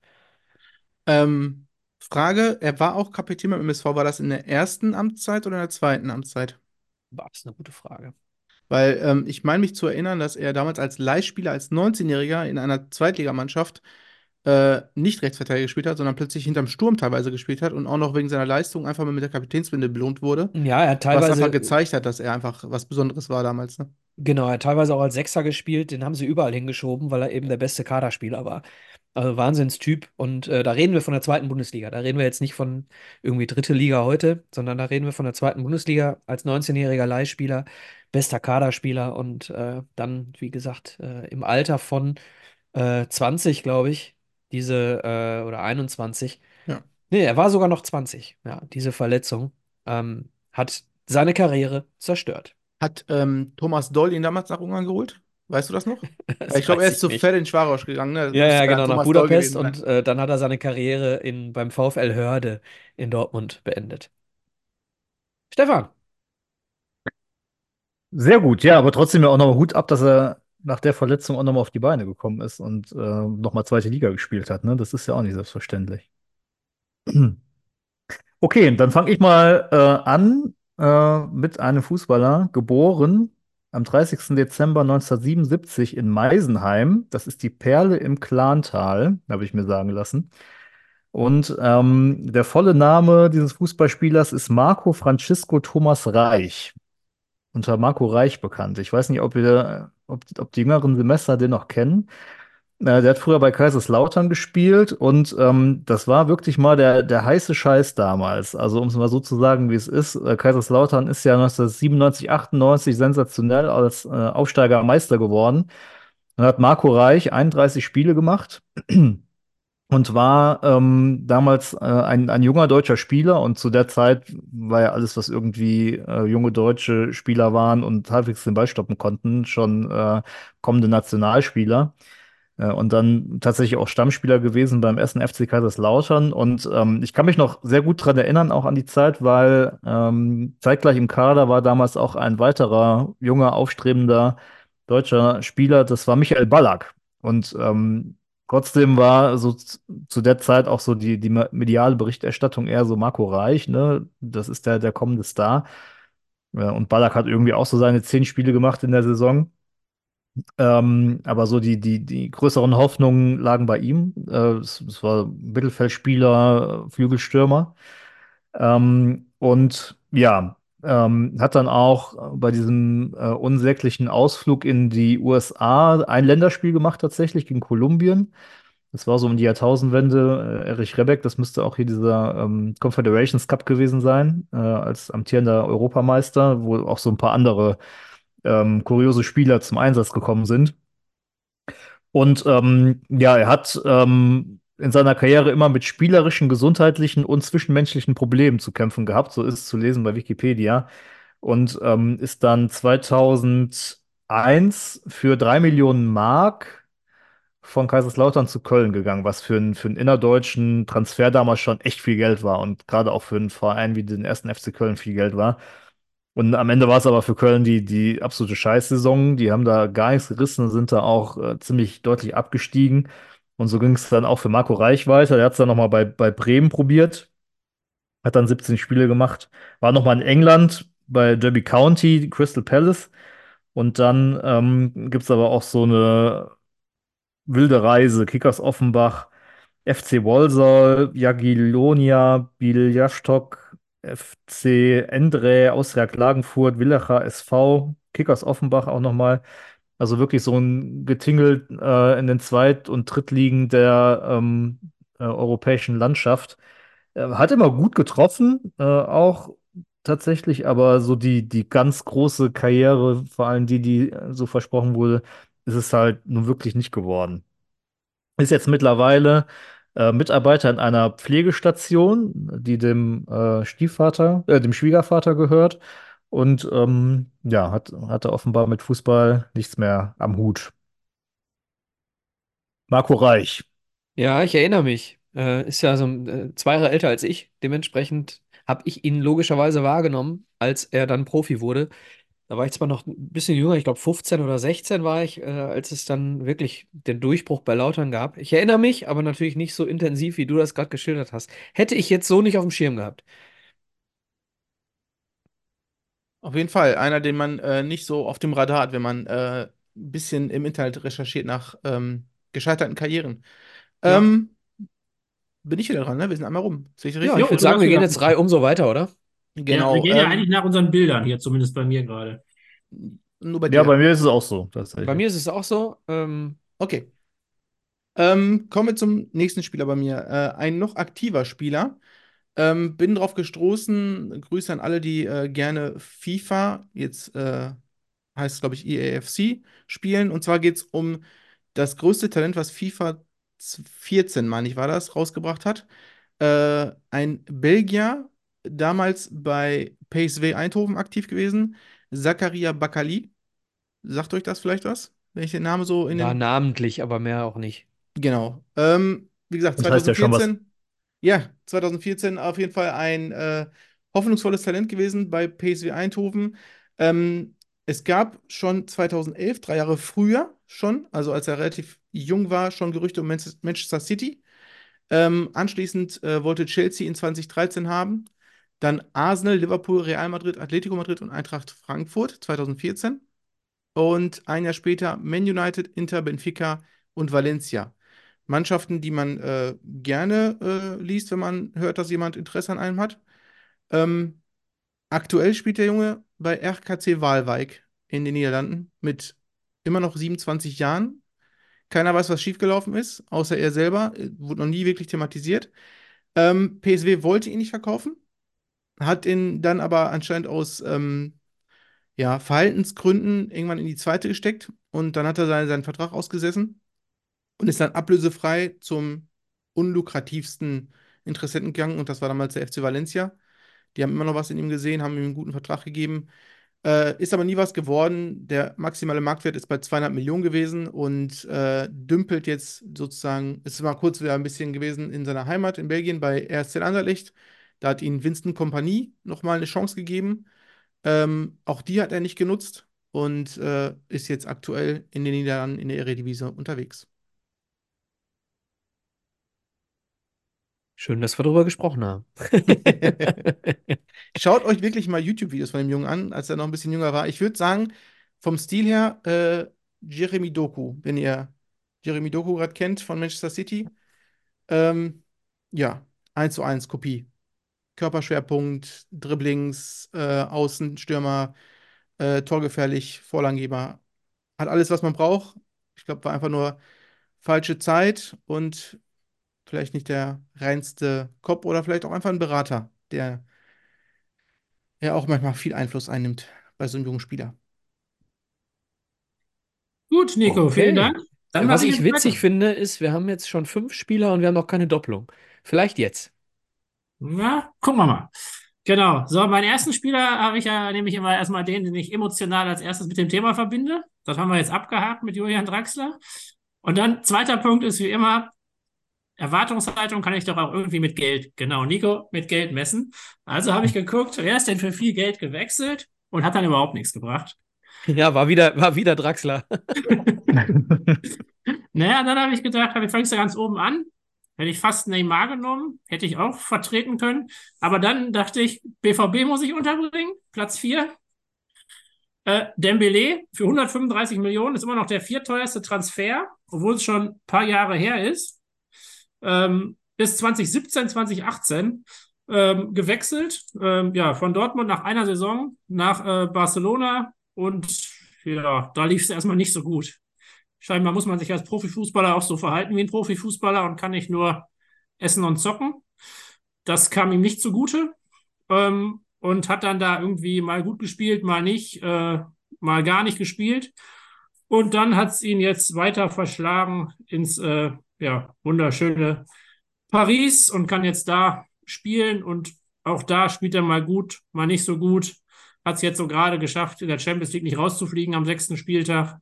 S5: Ähm, Frage, er war auch Kapitän beim MSV, war das in der ersten Amtszeit oder in der zweiten Amtszeit?
S3: Das eine gute Frage.
S5: Weil ähm, ich meine mich zu erinnern, dass er damals als Leihspieler, als 19-Jähriger in einer Zweitligamannschaft äh, nicht Rechtsverteidiger gespielt hat, sondern plötzlich hinterm Sturm teilweise gespielt hat und auch noch wegen seiner Leistung einfach mal mit der Kapitänsbinde belohnt wurde.
S3: Ja, er hat
S5: Was einfach
S3: teilweise,
S5: gezeigt hat, dass er einfach was Besonderes war damals. Ne?
S3: genau, er hat teilweise auch als Sechser gespielt. Den haben sie überall hingeschoben, weil er eben der beste Kaderspieler war. Also Wahnsinnstyp. Und äh, da reden wir von der zweiten Bundesliga. Da reden wir jetzt nicht von irgendwie dritte Liga heute, sondern da reden wir von der zweiten Bundesliga als 19-jähriger Leihspieler, bester Kaderspieler und äh, dann, wie gesagt, äh, im Alter von äh, 20, glaube ich, diese, äh, oder 21.
S5: Ja.
S3: Nee, er war sogar noch 20. Ja, diese Verletzung ähm, hat seine Karriere zerstört.
S5: Hat ähm, Thomas Doll ihn damals nach Ungarn geholt? Weißt du das noch?
S3: Das
S5: ich glaube, er ist zu
S3: nicht.
S5: Ferenc Varos gegangen. Ne?
S3: Ja, ja, genau, nach
S5: Thomas Doll
S3: Budapest
S5: gewesen
S3: und äh, dann hat er seine Karriere in, beim VfL Hörde in Dortmund beendet. Stefan,
S6: Sehr gut, ja, aber trotzdem ja auch nochmal Hut ab, dass er nach der Verletzung auch nochmal auf die Beine gekommen ist und äh, nochmal zweite Liga gespielt hat. Ne? Das ist ja auch nicht selbstverständlich. Okay, dann fange ich mal äh, an äh, mit einem Fußballer, geboren am 30. Dezember 1977 in Meisenheim. Das ist die Perle im Klantal, habe ich mir sagen lassen. Und ähm, der volle Name dieses Fußballspielers ist Marco Francisco Thomas Reich unter Marco Reich bekannt. Ich weiß nicht, ob wir, ob, ob die jüngeren Semester den noch kennen. Äh, der hat früher bei Kaiserslautern gespielt und ähm, das war wirklich mal der, der heiße Scheiß damals. Also um es mal so zu sagen, wie es ist. Äh, Kaiserslautern ist ja 1997, 98 sensationell als äh, Aufsteiger Meister geworden. Dann hat Marco Reich 31 Spiele gemacht und war ähm, damals äh, ein, ein junger deutscher Spieler und zu der Zeit war ja alles, was irgendwie äh, junge deutsche Spieler waren und halbwegs den Ball stoppen konnten, schon äh, kommende Nationalspieler. Äh, und dann tatsächlich auch Stammspieler gewesen beim ersten FC Kaiserslautern. Und ähm, ich kann mich noch sehr gut dran erinnern, auch an die Zeit, weil ähm, zeitgleich im Kader war damals auch ein weiterer junger, aufstrebender deutscher Spieler, das war Michael Ballack. Und ähm, Trotzdem war so zu der Zeit auch so die, die mediale Berichterstattung eher so Marco Reich, ne? Das ist der, der kommende Star. Ja, und Ballack hat irgendwie auch so seine zehn Spiele gemacht in der Saison. Ähm, aber so die, die, die größeren Hoffnungen lagen bei ihm. Äh, es, es war Mittelfeldspieler, äh, Flügelstürmer. Ähm, und ja, ähm, hat dann auch bei diesem äh, unsäglichen Ausflug in die USA ein Länderspiel gemacht, tatsächlich gegen Kolumbien. Das war so um die Jahrtausendwende. Äh, Erich Rebeck, das müsste auch hier dieser ähm, Confederations Cup gewesen sein, äh, als amtierender Europameister, wo auch so ein paar andere ähm, kuriose Spieler zum Einsatz gekommen sind. Und ähm, ja, er hat ähm, in seiner Karriere immer mit spielerischen, gesundheitlichen und zwischenmenschlichen Problemen zu kämpfen gehabt. So ist es zu lesen bei Wikipedia. Und ähm, ist dann 2001 für drei Millionen Mark von Kaiserslautern zu Köln gegangen, was für einen, für einen innerdeutschen Transfer damals schon echt viel Geld war und gerade auch für einen Verein wie den ersten FC Köln viel Geld war. Und am Ende war es aber für Köln die, die absolute Scheißsaison. Die haben da gar nichts gerissen, sind da auch äh, ziemlich deutlich abgestiegen. Und so ging es dann auch für Marco Reich weiter. Der hat es dann nochmal bei, bei Bremen probiert, hat dann 17 Spiele gemacht, war nochmal in England bei Derby County, Crystal Palace. Und dann ähm, gibt es aber auch so eine wilde Reise. Kickers Offenbach, FC Walsall, Jagiellonia, Biljastok, FC Endre, Austria Klagenfurt, Villacher SV, Kickers Offenbach auch nochmal. Also wirklich so ein Getingel äh, in den Zweit- und Drittligen der ähm, äh, europäischen Landschaft. Äh, hat immer gut getroffen, äh, auch tatsächlich, aber so die, die ganz große Karriere, vor allem die, die äh, so versprochen wurde, ist es halt nun wirklich nicht geworden. Ist jetzt mittlerweile äh, Mitarbeiter in einer Pflegestation, die dem äh, Stiefvater, äh, dem Schwiegervater gehört. Und ähm, ja, hat, hatte offenbar mit Fußball nichts mehr am Hut. Marco Reich.
S3: Ja, ich erinnere mich. Äh, ist ja so äh, zwei Jahre älter als ich. Dementsprechend habe ich ihn logischerweise wahrgenommen, als er dann Profi wurde. Da war ich zwar noch ein bisschen jünger, ich glaube 15 oder 16 war ich, äh, als es dann wirklich den Durchbruch bei Lautern gab. Ich erinnere mich, aber natürlich nicht so intensiv, wie du das gerade geschildert hast. Hätte ich jetzt so nicht auf dem Schirm gehabt.
S5: Auf jeden Fall, einer, den man äh, nicht so auf dem Radar hat, wenn man äh, ein bisschen im Internet recherchiert nach ähm, gescheiterten Karrieren.
S4: Ja.
S5: Ähm, bin ich wieder dran, ne? Wir sind einmal rum. Sehe ich
S3: Ja, ich würde sagen, wir gehen jetzt Reihe um so weiter, oder?
S5: Genau.
S4: Ja, wir gehen ja
S5: ähm,
S4: eigentlich nach unseren Bildern hier, zumindest bei mir gerade.
S5: nur bei
S6: Ja,
S5: dir.
S6: bei mir ist es auch so, tatsächlich.
S3: Bei mir ist es auch so. Ähm,
S5: Okay. Ähm, kommen wir zum nächsten Spieler bei mir. Äh, ein noch aktiver Spieler. Ähm, bin drauf gestoßen. Grüße an alle, die äh, gerne FIFA, jetzt äh, heißt es, glaube ich, EAFC, spielen. Und zwar geht es um das größte Talent, was FIFA 14, meine ich, war das, rausgebracht hat. Äh, ein Belgier, damals bei PSV Eindhoven aktiv gewesen. Zakaria Bakali. Sagt euch das vielleicht was? Wenn ich den Namen so in
S3: war
S5: den.
S3: namentlich, aber mehr auch nicht.
S5: Genau. Ähm, wie gesagt,
S6: Das heißt ja schon was.
S5: 2014. Ja, 2014 auf jeden Fall ein äh, hoffnungsvolles Talent gewesen bei PSV Eindhoven. Ähm, es gab schon 2011, drei Jahre früher schon, also als er relativ jung war, schon Gerüchte um Manchester Manchester City. Ähm, anschließend äh, wollte Chelsea ihn 2013 haben. Dann Arsenal, Liverpool, Real Madrid, Atletico Madrid und Eintracht Frankfurt 2014. Und ein Jahr später Man United, Inter, Benfica und Valencia. Mannschaften, die man äh, gerne äh, liest, wenn man hört, dass jemand Interesse an einem hat. Ähm, aktuell spielt der Junge bei RKC Waalwijk in den Niederlanden mit immer noch 27 Jahren. Keiner weiß, was schiefgelaufen ist, außer er selber. Äh, Wurde noch nie wirklich thematisiert. Ähm, PSW wollte ihn nicht verkaufen, hat ihn dann aber anscheinend aus ähm, ja, Verhaltensgründen irgendwann in die zweite gesteckt und dann hat er seinen, seinen Vertrag ausgesessen und ist dann ablösefrei zum unlukrativsten Interessenten gegangen und das war damals der FC Valencia. Die haben immer noch was in ihm gesehen, haben ihm einen guten Vertrag gegeben. Äh, ist aber nie was geworden. Der maximale Marktwert ist bei 200 Millionen gewesen und äh, dümpelt jetzt sozusagen, ist mal kurz wieder ein bisschen gewesen in seiner Heimat in Belgien bei RSC Anderlecht. Da hat ihn Vincent Kompanie nochmal eine Chance gegeben. Ähm, auch die hat er nicht genutzt und äh, ist jetzt aktuell in den Niederlanden in der Eredivisie unterwegs.
S3: Schön, dass wir darüber gesprochen haben.
S5: Schaut euch wirklich mal YouTube-Videos von dem Jungen an, als er noch ein bisschen jünger war. Ich würde sagen, vom Stil her, äh, Jeremy Doku, wenn ihr Jeremy Doku gerade kennt von Manchester City. Ähm, ja, 1 zu 1 Kopie. Körperschwerpunkt, Dribblings, äh, Außenstürmer, äh, torgefährlich, Vorlagengeber. Hat alles, was man braucht. Ich glaube, war einfach nur falsche Zeit und vielleicht nicht der reinste Kopf oder vielleicht auch einfach ein Berater, der ja auch manchmal viel Einfluss einnimmt bei so einem jungen Spieler.
S4: Gut, Nico,
S3: Okay.
S4: vielen Dank. Dann
S3: Was ich witzig
S4: weiter.
S3: finde, ist, wir haben jetzt schon fünf Spieler und wir haben noch keine Doppelung. Vielleicht jetzt.
S4: Na, gucken wir mal. Genau. So, meinen ersten Spieler habe ich ja nämlich immer erstmal den, den ich emotional als erstes mit dem Thema verbinde. Das haben wir jetzt abgehakt mit Julian Draxler. Und dann zweiter Punkt ist wie immer, Erwartungshaltung kann ich doch auch irgendwie mit Geld, genau, Nico, mit Geld messen. Also habe ich geguckt, wer ist denn für viel Geld gewechselt und hat dann überhaupt nichts gebracht.
S3: Ja, war wieder, war wieder Draxler.
S4: Naja, dann habe ich gedacht, ich fängst du ganz oben an. Hätte ich fast Neymar genommen, hätte ich auch vertreten können. Aber dann dachte ich, BVB muss ich unterbringen, Platz 4. Äh, Dembele für 135 Millionen ist immer noch der vierteuerste Transfer, obwohl es schon ein paar Jahre her ist. Ähm, bis 2017, 2018 ähm, gewechselt. Ähm, ja, von Dortmund nach einer Saison nach äh, Barcelona und ja, da lief es erstmal nicht so gut. Scheinbar muss man sich als Profifußballer auch so verhalten wie ein Profifußballer und kann nicht nur essen und zocken. Das kam ihm nicht zugute ähm, und hat dann da irgendwie mal gut gespielt, mal nicht, äh, mal gar nicht gespielt. Und dann hat es ihn jetzt weiter verschlagen ins äh, ja, wunderschöne Paris und kann jetzt da spielen und auch da spielt er mal gut, mal nicht so gut. Hat es jetzt so gerade geschafft, in der Champions League nicht rauszufliegen am sechsten Spieltag.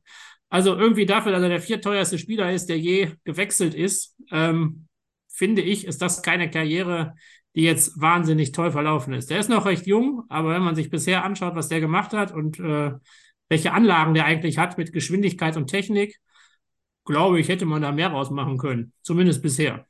S4: Also irgendwie dafür, dass er der vierteuerste Spieler ist, der je gewechselt ist, ähm, finde ich, ist das keine Karriere, die jetzt wahnsinnig toll verlaufen ist. Der ist noch recht jung, aber wenn man sich bisher anschaut, was der gemacht hat und äh, welche Anlagen der eigentlich hat mit Geschwindigkeit und Technik, glaube ich, hätte man da mehr rausmachen können. Zumindest bisher.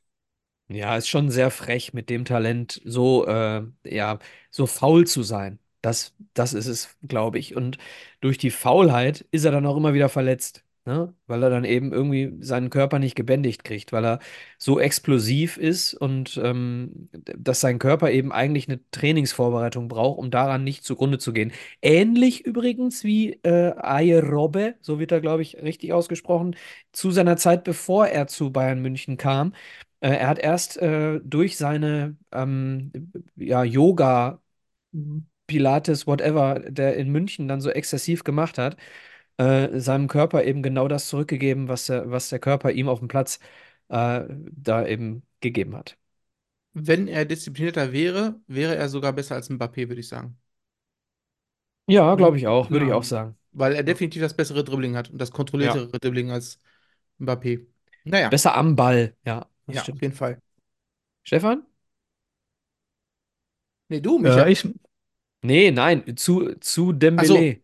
S3: Ja, ist schon sehr frech, mit dem Talent so, äh, ja, so faul zu sein. Das, das ist es, glaube ich. Und durch die Faulheit ist er dann auch immer wieder verletzt. Ne? Weil er dann eben irgendwie seinen Körper nicht gebändigt kriegt, weil er so explosiv ist und ähm, dass sein Körper eben eigentlich eine Trainingsvorbereitung braucht, um daran nicht zugrunde zu gehen. Ähnlich übrigens wie äh, Ayerobe, so wird er, glaube ich, richtig ausgesprochen, zu seiner Zeit, bevor er zu Bayern München kam. Äh, er hat erst äh, durch seine ähm, ja, Yoga, Pilates, whatever, der in München dann so exzessiv gemacht hat, äh, seinem Körper eben genau das zurückgegeben, was der, was der Körper ihm auf dem Platz äh, da eben gegeben hat.
S5: Wenn er disziplinierter wäre, wäre er sogar besser als Mbappé, würde ich sagen.
S3: Ja, glaube ich auch, würde ich
S4: Ja.
S3: auch sagen.
S5: Weil er definitiv das bessere Dribbling hat und das kontrolliertere Dribbling als Mbappé. Naja,
S3: Besser am Ball, ja, das
S5: ja,
S3: stimmt.
S5: auf jeden Fall.
S3: Stefan?
S5: Nee, du,
S6: Äh,
S5: Micha.
S6: ich,
S3: Nee, nein, zu, zu Dembélé.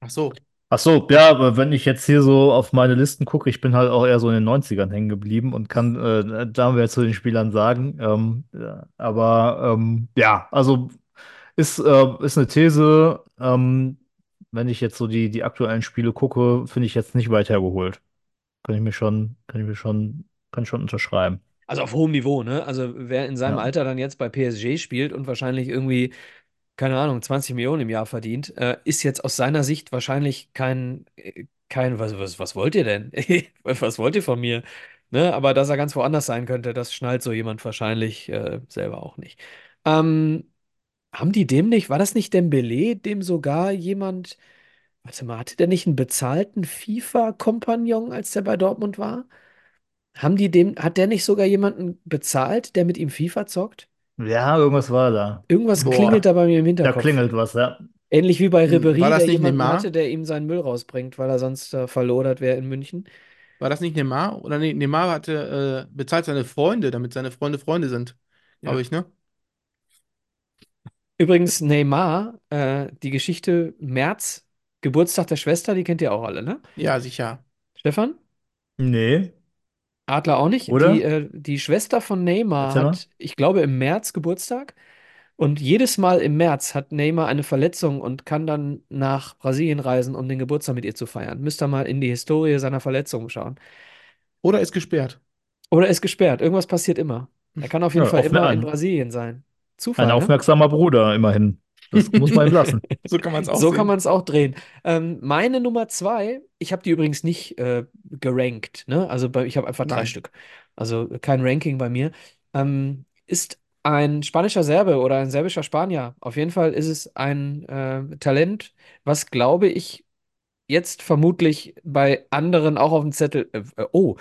S5: Ach so.
S6: ach so, ja, aber wenn ich jetzt hier so auf meine Listen gucke, ich bin halt auch eher so in den 90ern hängen geblieben und kann äh, da mehr zu den Spielern sagen. Ähm, ja, aber ähm, ja, also ist, äh, ist eine These. Ähm, wenn ich jetzt so die, die aktuellen Spiele gucke, finde ich jetzt nicht weit hergeholt. Kann ich mir schon, kann ich mir schon, kann ich schon unterschreiben.
S3: Also auf hohem Niveau, ne? Also wer in seinem
S6: Ja.
S3: Alter dann jetzt bei PSG spielt und wahrscheinlich irgendwie, keine Ahnung, 20 Millionen im Jahr verdient, äh, ist jetzt aus seiner Sicht wahrscheinlich kein, äh, kein, was, was, was wollt ihr denn? Was wollt ihr von mir? Ne? Aber dass er ganz woanders sein könnte, das schnallt so jemand wahrscheinlich äh, selber auch nicht. Ähm, haben die dem nicht, war das nicht Dembélé, dem sogar jemand, warte mal, hatte der nicht einen bezahlten FIFA-Kompagnon, als der bei Dortmund war? Haben die dem, hat der nicht sogar jemanden bezahlt, der mit ihm FIFA zockt?
S6: Ja, irgendwas war da.
S3: Irgendwas
S5: Boah.
S3: klingelt da bei mir im
S6: Da
S3: Hinterkopf.
S6: klingelt was, ja.
S3: Ähnlich wie bei
S5: Hm, das
S3: der
S5: nicht
S3: jemanden
S5: Neymar?
S3: hatte, der ihm seinen Müll rausbringt, weil er sonst äh, verlodert wäre in München.
S5: War das nicht Neymar? Oder nee, Neymar hatte, äh, bezahlt seine Freunde, damit seine Freunde Freunde sind. Glaube
S4: Ja.
S5: ich, ne?
S3: Übrigens, Neymar, äh, die Geschichte März, Geburtstag der Schwester, die kennt ihr auch alle, ne?
S5: Ja, sicher.
S3: Stefan?
S6: Nee.
S3: Adler auch nicht.
S6: Oder?
S3: Die, äh, die Schwester von Neymar
S6: Erzähl mal.
S3: hat, ich glaube, im März Geburtstag. Und jedes Mal im März hat Neymar eine Verletzung und kann dann nach Brasilien reisen, um den Geburtstag mit ihr zu feiern. Müsst ihr mal in die Historie seiner Verletzung schauen.
S5: Oder ist gesperrt.
S3: Oder ist gesperrt. Irgendwas passiert immer. Er kann auf jeden
S6: Ja,
S3: Fall
S6: auf
S3: immer
S6: eine-
S3: in Brasilien sein. Zufall,
S6: Ein
S3: ne?
S6: aufmerksamer Bruder, immerhin. Das muss man ihm lassen.
S5: So kann man es auch
S3: So
S5: sehen.
S3: kann man es auch drehen. Ähm, meine Nummer zwei, ich habe die übrigens nicht äh, gerankt, ne? Also bei, ich habe einfach drei
S5: Nein.
S3: Stück. Also kein Ranking bei mir. Ähm, ist ein spanischer Serbe oder ein serbischer Spanier. Auf jeden Fall ist es ein äh, Talent, was glaube ich jetzt vermutlich bei anderen auch auf dem Zettel. Äh, äh, oh,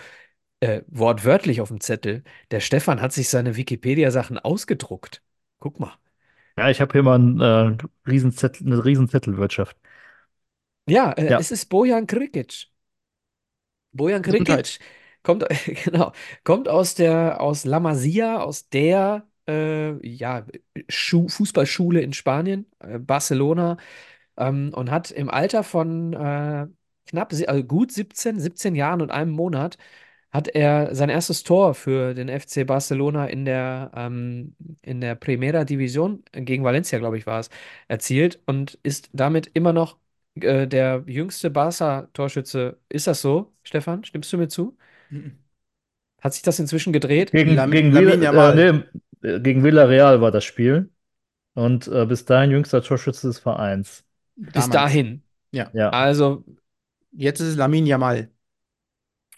S3: äh, wortwörtlich auf dem Zettel. Der Stefan hat sich seine Wikipedia-Sachen ausgedruckt. Guck mal.
S6: Ja, ich habe hier mal einen, äh, Riesenzettel, eine Riesenzettelwirtschaft.
S3: Ja, äh,
S6: Ja.
S3: es ist Bojan Krikic. Bojan
S5: Gesundheit.
S3: Krikic kommt, genau, kommt aus der, aus La Masia, aus der äh, ja, Schu Fußballschule in Spanien, äh, Barcelona, ähm, und hat im Alter von äh, knapp, sie- also gut 17, 17 Jahren und einem Monat, hat er sein erstes Tor für den FC Barcelona in der, ähm, in der Primera Division, gegen Valencia, glaube ich, war es, erzielt und ist damit immer noch äh, der jüngste Barca-Torschütze. Ist das so, Stefan? Stimmst du mir zu?
S5: Mhm.
S3: Hat sich das inzwischen gedreht?
S6: Gegen,
S5: Lam-
S6: gegen, Villa, äh, nee, gegen Villarreal war das Spiel. Und äh, bis dahin jüngster Torschütze des Vereins.
S3: Bis
S5: Damals.
S3: dahin.
S6: Ja.
S3: Also
S5: Jetzt ist es Lamine Yamal.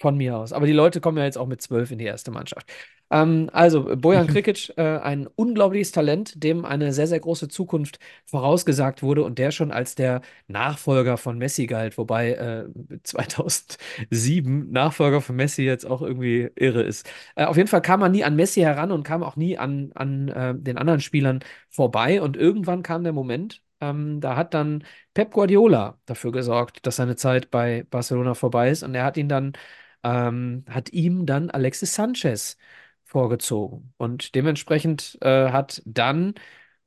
S3: Von mir aus. Aber die Leute kommen ja jetzt auch mit zwölf in die erste Mannschaft. Ähm, also, Bojan Krikic, äh, ein unglaubliches Talent, dem eine sehr, sehr große Zukunft vorausgesagt wurde und der schon als der Nachfolger von Messi galt, wobei äh, 2007 Nachfolger von Messi jetzt auch irgendwie irre ist. Äh, auf jeden Fall kam man nie an Messi heran und kam auch nie an, an äh, den anderen Spielern vorbei. Und irgendwann kam der Moment, ähm, da hat dann Pep Guardiola dafür gesorgt, dass seine Zeit bei Barcelona vorbei ist und er hat ihn dann ähm, hat ihm dann Alexis Sanchez vorgezogen. Und dementsprechend äh, hat dann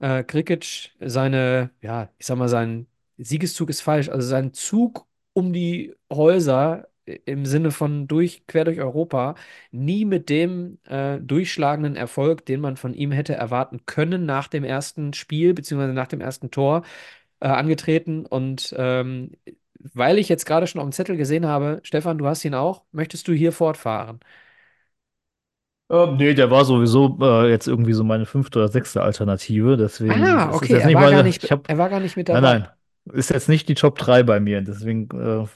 S3: äh, Krikic seine, ja, ich sag mal, sein Siegeszug ist falsch, also sein Zug um die Häuser im Sinne von durch, quer durch Europa, nie mit dem äh, durchschlagenden Erfolg, den man von ihm hätte erwarten können nach dem ersten Spiel, beziehungsweise nach dem ersten Tor, äh, angetreten. Und ähm, weil ich jetzt gerade schon auf dem Zettel gesehen habe, Stefan, du hast ihn auch, möchtest du hier fortfahren?
S6: Ähm, nee, der war sowieso äh, jetzt irgendwie so meine fünfte oder sechste Alternative. Deswegen
S3: Ah, okay, er
S6: nicht
S3: war gar
S6: meine.
S3: nicht,
S6: Ich hab,
S3: er war gar nicht mit
S6: nein,
S3: dabei.
S6: nein, ist jetzt nicht die Top 3 bei mir. Deswegen äh,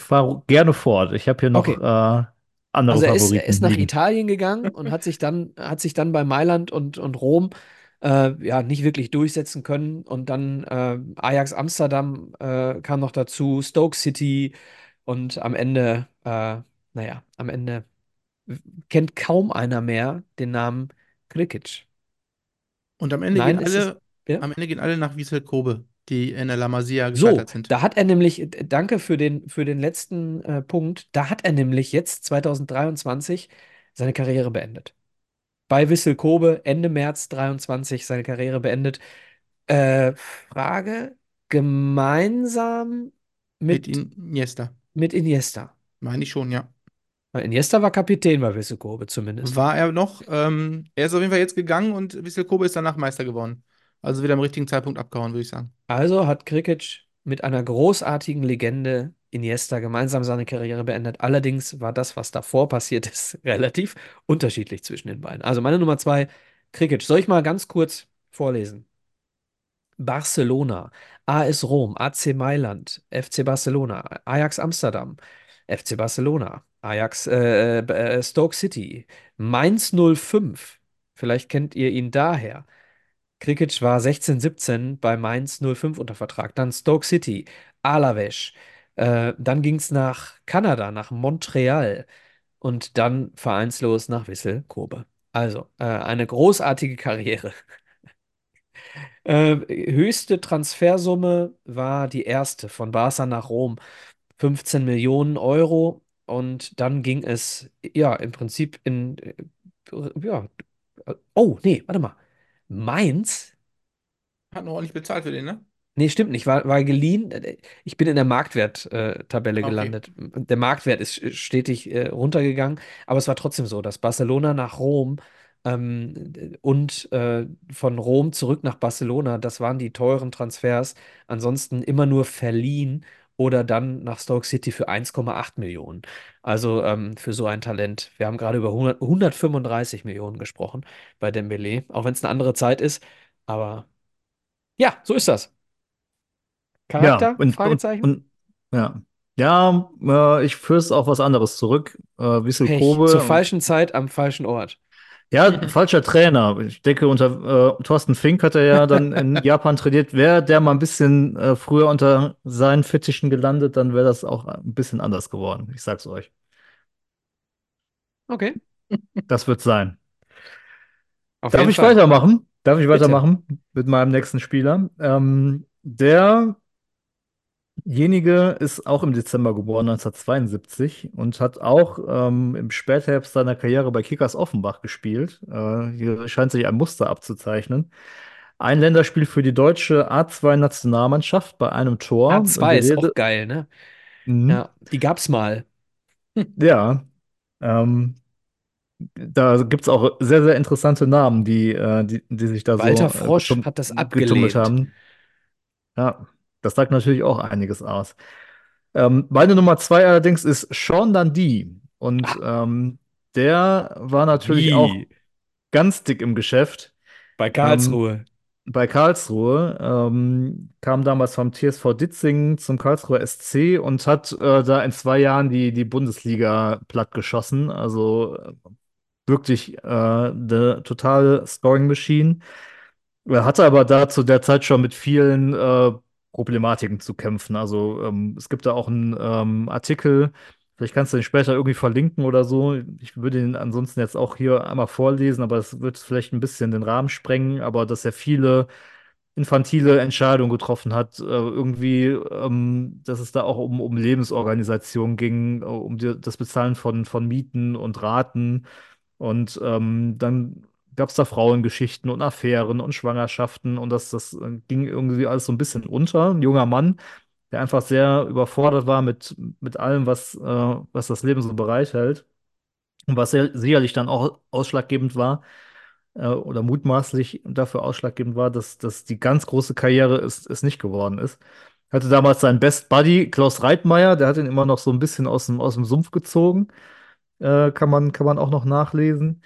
S6: fahr gerne fort. Ich habe hier noch
S3: Okay.
S6: äh, andere
S3: Also er ist, er
S6: Favoriten
S3: ist nach
S6: liegen.
S3: Italien gegangen und hat sich dann, hat sich dann bei Mailand und, und Rom äh, ja nicht wirklich durchsetzen können. Und dann äh, Ajax Amsterdam äh, kam noch dazu, Stoke City und am Ende, äh, naja, am Ende kennt kaum einer mehr den Namen Krikic.
S5: Und am Ende
S3: Nein,
S5: gehen
S3: es
S5: alle,
S3: Ja?
S5: am Ende gehen alle nach Wiesel Kobe, die in der La Masia
S3: So,
S5: gescheitert sind.
S3: da hat er nämlich, äh, danke für den, für den letzten äh, Punkt, da hat er nämlich jetzt 2023 seine Karriere beendet. Bei Vissel Kobe Ende März 23 seine Karriere beendet. Äh, Frage, gemeinsam
S5: Mit
S3: mit,
S5: Iniesta.
S3: mit Iniesta.
S5: Meine ich schon, ja.
S3: Weil Iniesta war Kapitän bei Vissel Kobe zumindest.
S5: War er noch? Ähm, er ist auf jeden Fall jetzt gegangen und Wiesel Kobe ist danach Meister geworden. Also wieder am richtigen Zeitpunkt abgehauen, würde ich sagen.
S3: Also hat Krikic mit einer großartigen Legende Iniesta gemeinsam seine Karriere beendet. Allerdings war das, was davor passiert ist, relativ unterschiedlich zwischen den beiden. Also meine Nummer zwei, Krikic. Soll ich mal ganz kurz vorlesen? Barcelona, AS Rom, AC Mailand, FC Barcelona, Ajax Amsterdam, FC Barcelona, Ajax äh, äh, Stoke City, Mainz 05. Vielleicht kennt ihr ihn daher. Krikic war 16, 17 bei Mainz 05 unter Vertrag. Dann Stoke City, Alavés. Äh, dann ging es nach Kanada, nach Montreal. Und dann vereinslos nach Vissel Kobe. Also, äh, eine großartige Karriere. Äh, höchste Transfersumme war die erste von Barca nach Rom. 15 Millionen Euro. Und dann ging es, ja, im Prinzip in, äh, ja, oh, nee, warte mal. Mainz
S5: Hat noch ordentlich bezahlt für den, ne?
S3: Nee, stimmt nicht. War, war geliehen. Äh, Ich bin in der Marktwert-Tabelle
S5: Okay.
S3: gelandet. Der Marktwert ist stetig äh, runtergegangen, aber es war trotzdem so, dass Barcelona nach Rom ähm, und äh, von Rom zurück nach Barcelona, das waren die teuren Transfers. Ansonsten immer nur verliehen oder dann nach Stoke City für 1,8 Millionen. Also ähm, für so ein Talent. Wir haben gerade über 100, 135 Millionen gesprochen bei Dembélé, auch wenn es eine andere Zeit ist. Aber ja, so ist das.
S6: Ja,
S3: Charakter?
S6: und, und,
S3: Fragezeichen?
S6: und ja. Ja, äh, ich führe es auf was anderes zurück. Äh, Wissel
S3: Pech.
S6: Kobe.
S3: Zur falschen Zeit am falschen Ort.
S6: Ja, falscher Trainer. Ich denke, unter äh, Thorsten Fink hat er ja dann in Japan trainiert. Wäre der mal ein bisschen äh, früher unter seinen Fittichen gelandet, dann wäre das auch ein bisschen anders geworden. Ich sag's euch.
S3: Okay.
S6: Das wird sein.
S3: Auf
S6: Darf ich
S3: Fall.
S6: weitermachen? Darf ich
S3: Bitte.
S6: weitermachen mit meinem nächsten Spieler? Ähm, derjenige ist auch im Dezember geboren, 1972, und hat auch ähm, im Spätherbst seiner Karriere bei Kickers Offenbach gespielt. Äh, hier scheint sich ein Muster abzuzeichnen. Ein Länderspiel für die deutsche A2-Nationalmannschaft bei einem Tor. Und
S3: A2
S6: die
S3: ist auch geil, ne?
S6: Mhm.
S3: Ja, die gab's mal.
S6: Ja. Ähm, da gibt es auch sehr, sehr interessante Namen, die, äh, die, die sich da
S3: Walter
S6: so äh,
S3: Frosch hat das abgelehnt.
S6: haben. Ja, das sagt natürlich auch einiges aus. Ähm, meine Nummer zwei allerdings ist Sean Dundee. Und ähm, der war natürlich
S3: Wie?
S6: auch ganz dick im Geschäft.
S3: Bei Karlsruhe.
S6: bei Karlsruhe, ähm, kam damals vom TSV Ditzingen zum Karlsruher SC und hat äh, da in zwei Jahren die, die Bundesliga plattgeschossen. Also äh, wirklich äh, eine totale Scoring Machine. Er hatte aber da zu der Zeit schon mit vielen äh, Problematiken zu kämpfen. Also ähm, es gibt da auch einen ähm, Artikel, vielleicht kannst du den später irgendwie verlinken oder so. Ich würde ihn ansonsten jetzt auch hier einmal vorlesen, aber es wird vielleicht ein bisschen den Rahmen sprengen, aber dass er viele infantile Entscheidungen getroffen hat, äh, irgendwie, ähm, dass es da auch um, um Lebensorganisation ging, äh, um die, das Bezahlen von, von Mieten und Raten. Und ähm, dann gab es da Frauengeschichten und Affären und Schwangerschaften und das, das äh, ging irgendwie alles so ein bisschen unter. Ein junger Mann, der einfach sehr überfordert war mit, mit allem, was, äh, was das Leben so bereithält. Und was sehr, sicherlich dann auch ausschlaggebend war, äh, oder mutmaßlich dafür ausschlaggebend war, dass, dass die ganz große Karriere es, es nicht geworden ist. Hatte damals seinen Best Buddy Klaus Reitmeier, der hat ihn immer noch so ein bisschen aus dem, aus dem Sumpf gezogen. Äh, kann man, kann man auch noch nachlesen.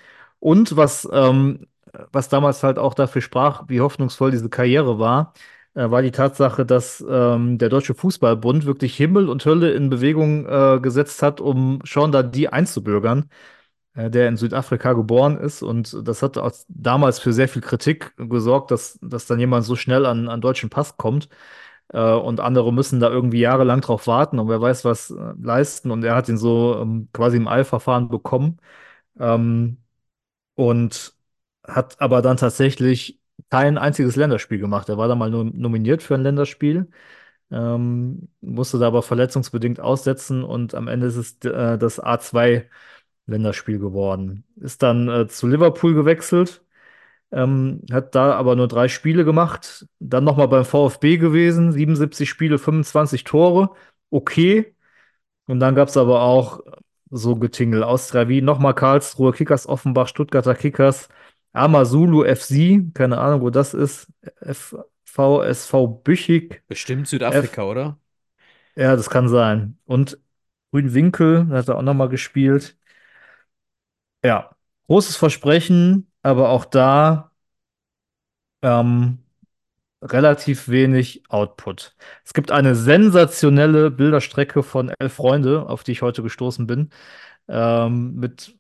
S6: Und was, ähm, was damals halt auch dafür sprach, wie hoffnungsvoll diese Karriere war, äh, war die Tatsache, dass ähm, der Deutsche Fußballbund wirklich Himmel und Hölle in Bewegung äh, gesetzt hat, um Sean Dundee einzubürgern, äh, der in Südafrika geboren ist. Und das hat auch damals für sehr viel Kritik gesorgt, dass, dass dann jemand so schnell an, an deutschen Pass kommt. Äh, und andere müssen da irgendwie jahrelang drauf warten und wer weiß was äh, leisten. Und er hat ihn so ähm, quasi im Eilverfahren bekommen. Ähm, und hat aber dann tatsächlich kein einziges Länderspiel gemacht. Er war da mal nom- nominiert für ein Länderspiel, ähm, musste da aber verletzungsbedingt aussetzen und am Ende ist es äh, das A2-Länderspiel geworden. Ist dann äh, zu Liverpool gewechselt, ähm, hat da aber nur drei Spiele gemacht, dann nochmal beim VfB gewesen, 77 Spiele, 25 Tore, okay. Und dann gab es aber auch so Getingel. Austria Wien, nochmal Karlsruhe, Kickers Offenbach, Stuttgarter Kickers, Amazulu FC, keine Ahnung, wo das ist. FVSV Büchig.
S3: Bestimmt
S6: F,
S3: Südafrika, oder?
S6: ja, das kann sein. Und Grünwinkel, da hat er auch nochmal gespielt. Ja, großes Versprechen, aber auch da ähm, relativ wenig Output. Es gibt eine sensationelle Bilderstrecke von Elf Freunde, auf die ich heute gestoßen bin, ähm, mit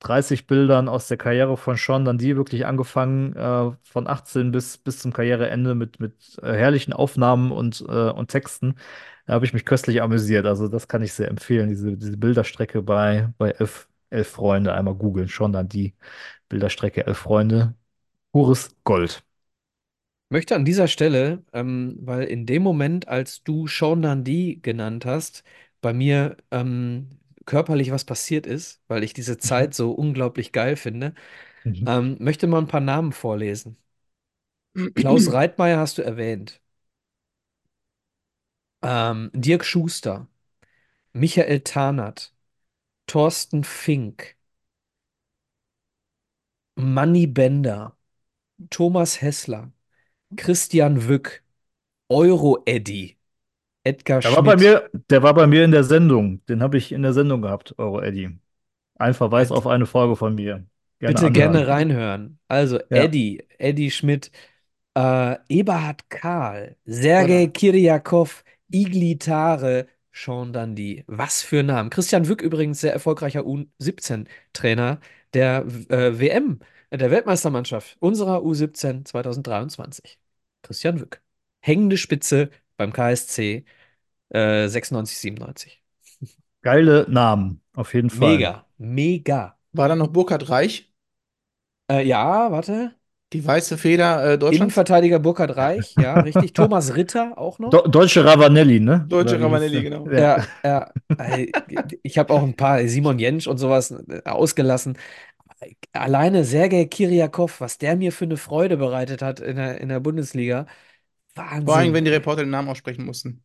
S6: 30 Bildern aus der Karriere von Sean Dundee, wirklich angefangen äh, von 18 bis, bis zum Karriereende mit, mit äh, herrlichen Aufnahmen und, äh, und Texten. Da habe ich mich köstlich amüsiert. Also das kann ich sehr empfehlen, diese, diese Bilderstrecke bei, bei Elf, Elf Freunde. Einmal googeln, Sean Dundee, Bilderstrecke Elf Freunde. Pures Gold.
S3: Möchte an dieser Stelle, ähm, weil in dem Moment, als du Sean Dundee genannt hast, bei mir ähm, körperlich was passiert ist, weil ich diese Zeit so unglaublich geil finde,
S6: Mhm.
S3: ähm, möchte mal ein paar Namen vorlesen. Klaus Reitmeier hast du erwähnt. Ähm, Dirk Schuster, Michael Tarnath, Thorsten Fink, Manni Bender, Thomas Hessler, Christian Wück, Euro-Eddy, Edgar
S6: Der war bei
S3: Schmidt.
S6: mir, der war bei mir in der Sendung. Den habe ich in der Sendung gehabt, Euro Eddy. Ein Verweis
S3: Ja,
S6: auf eine Folge von mir. Gerne
S3: Bitte gerne
S6: anhören.
S3: reinhören. Also
S6: Ja.
S3: Eddie, Eddie Schmidt, äh, Eberhard Karl, Sergei
S5: Oder?
S3: Kirjakov, Iglitare, Sean Dundee. Was für Namen. Christian Wück übrigens sehr erfolgreicher U17-Trainer der äh, WM, der Weltmeistermannschaft unserer U17 2023. Christian Wück. Hängende Spitze beim KSC äh, 96, 97.
S6: Geile Namen, auf jeden Fall.
S3: Mega, mega.
S5: War da noch Burkhard Reich,
S3: Äh, ja, warte.
S5: die weiße Feder äh, Deutschlands?
S3: Innenverteidiger Burkhard Reich, ja, richtig. Thomas Ritter auch noch.
S6: Do Deutsche Ravanelli, ne?
S5: Deutsche Ravanelli, genau.
S6: Ja.
S3: Ja, ja. Äh, Ich habe auch ein paar Simon Jentsch und sowas äh, ausgelassen. Alleine Sergei Kirjakov, was der mir für eine Freude bereitet hat in der, in der Bundesliga.
S5: Vor allem,
S3: Wahnsinn.
S5: wenn die Reporter den Namen aussprechen mussten.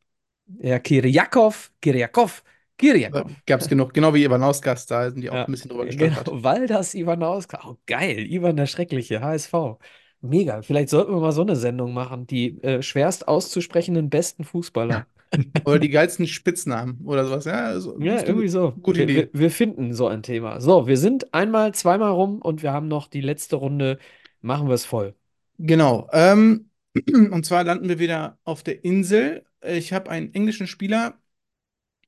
S3: Ja, Kirjakov, Kirjakov, Kirjakov.
S5: Gab es genug. Genau wie Ivanauskas, da sind die auch
S3: Ja,
S5: ein bisschen drüber
S3: genau.
S5: gestolpert.
S3: Waldas Ivanauska. Oh, geil. Ivan der Schreckliche, HSV. Mega. Vielleicht sollten wir mal so eine Sendung machen. Die äh, schwerst auszusprechenden besten Fußballer.
S5: Oder die geilsten Spitznamen oder sowas. Ja, also,
S3: Ja, irgendwie so.
S5: Gute
S3: wir,
S5: Idee.
S3: Wir, wir finden so ein Thema. So, wir sind einmal, zweimal rum und wir haben noch die letzte Runde. Machen wir es voll.
S5: Genau. Ähm, und zwar landen wir wieder auf der Insel. Ich habe einen englischen Spieler,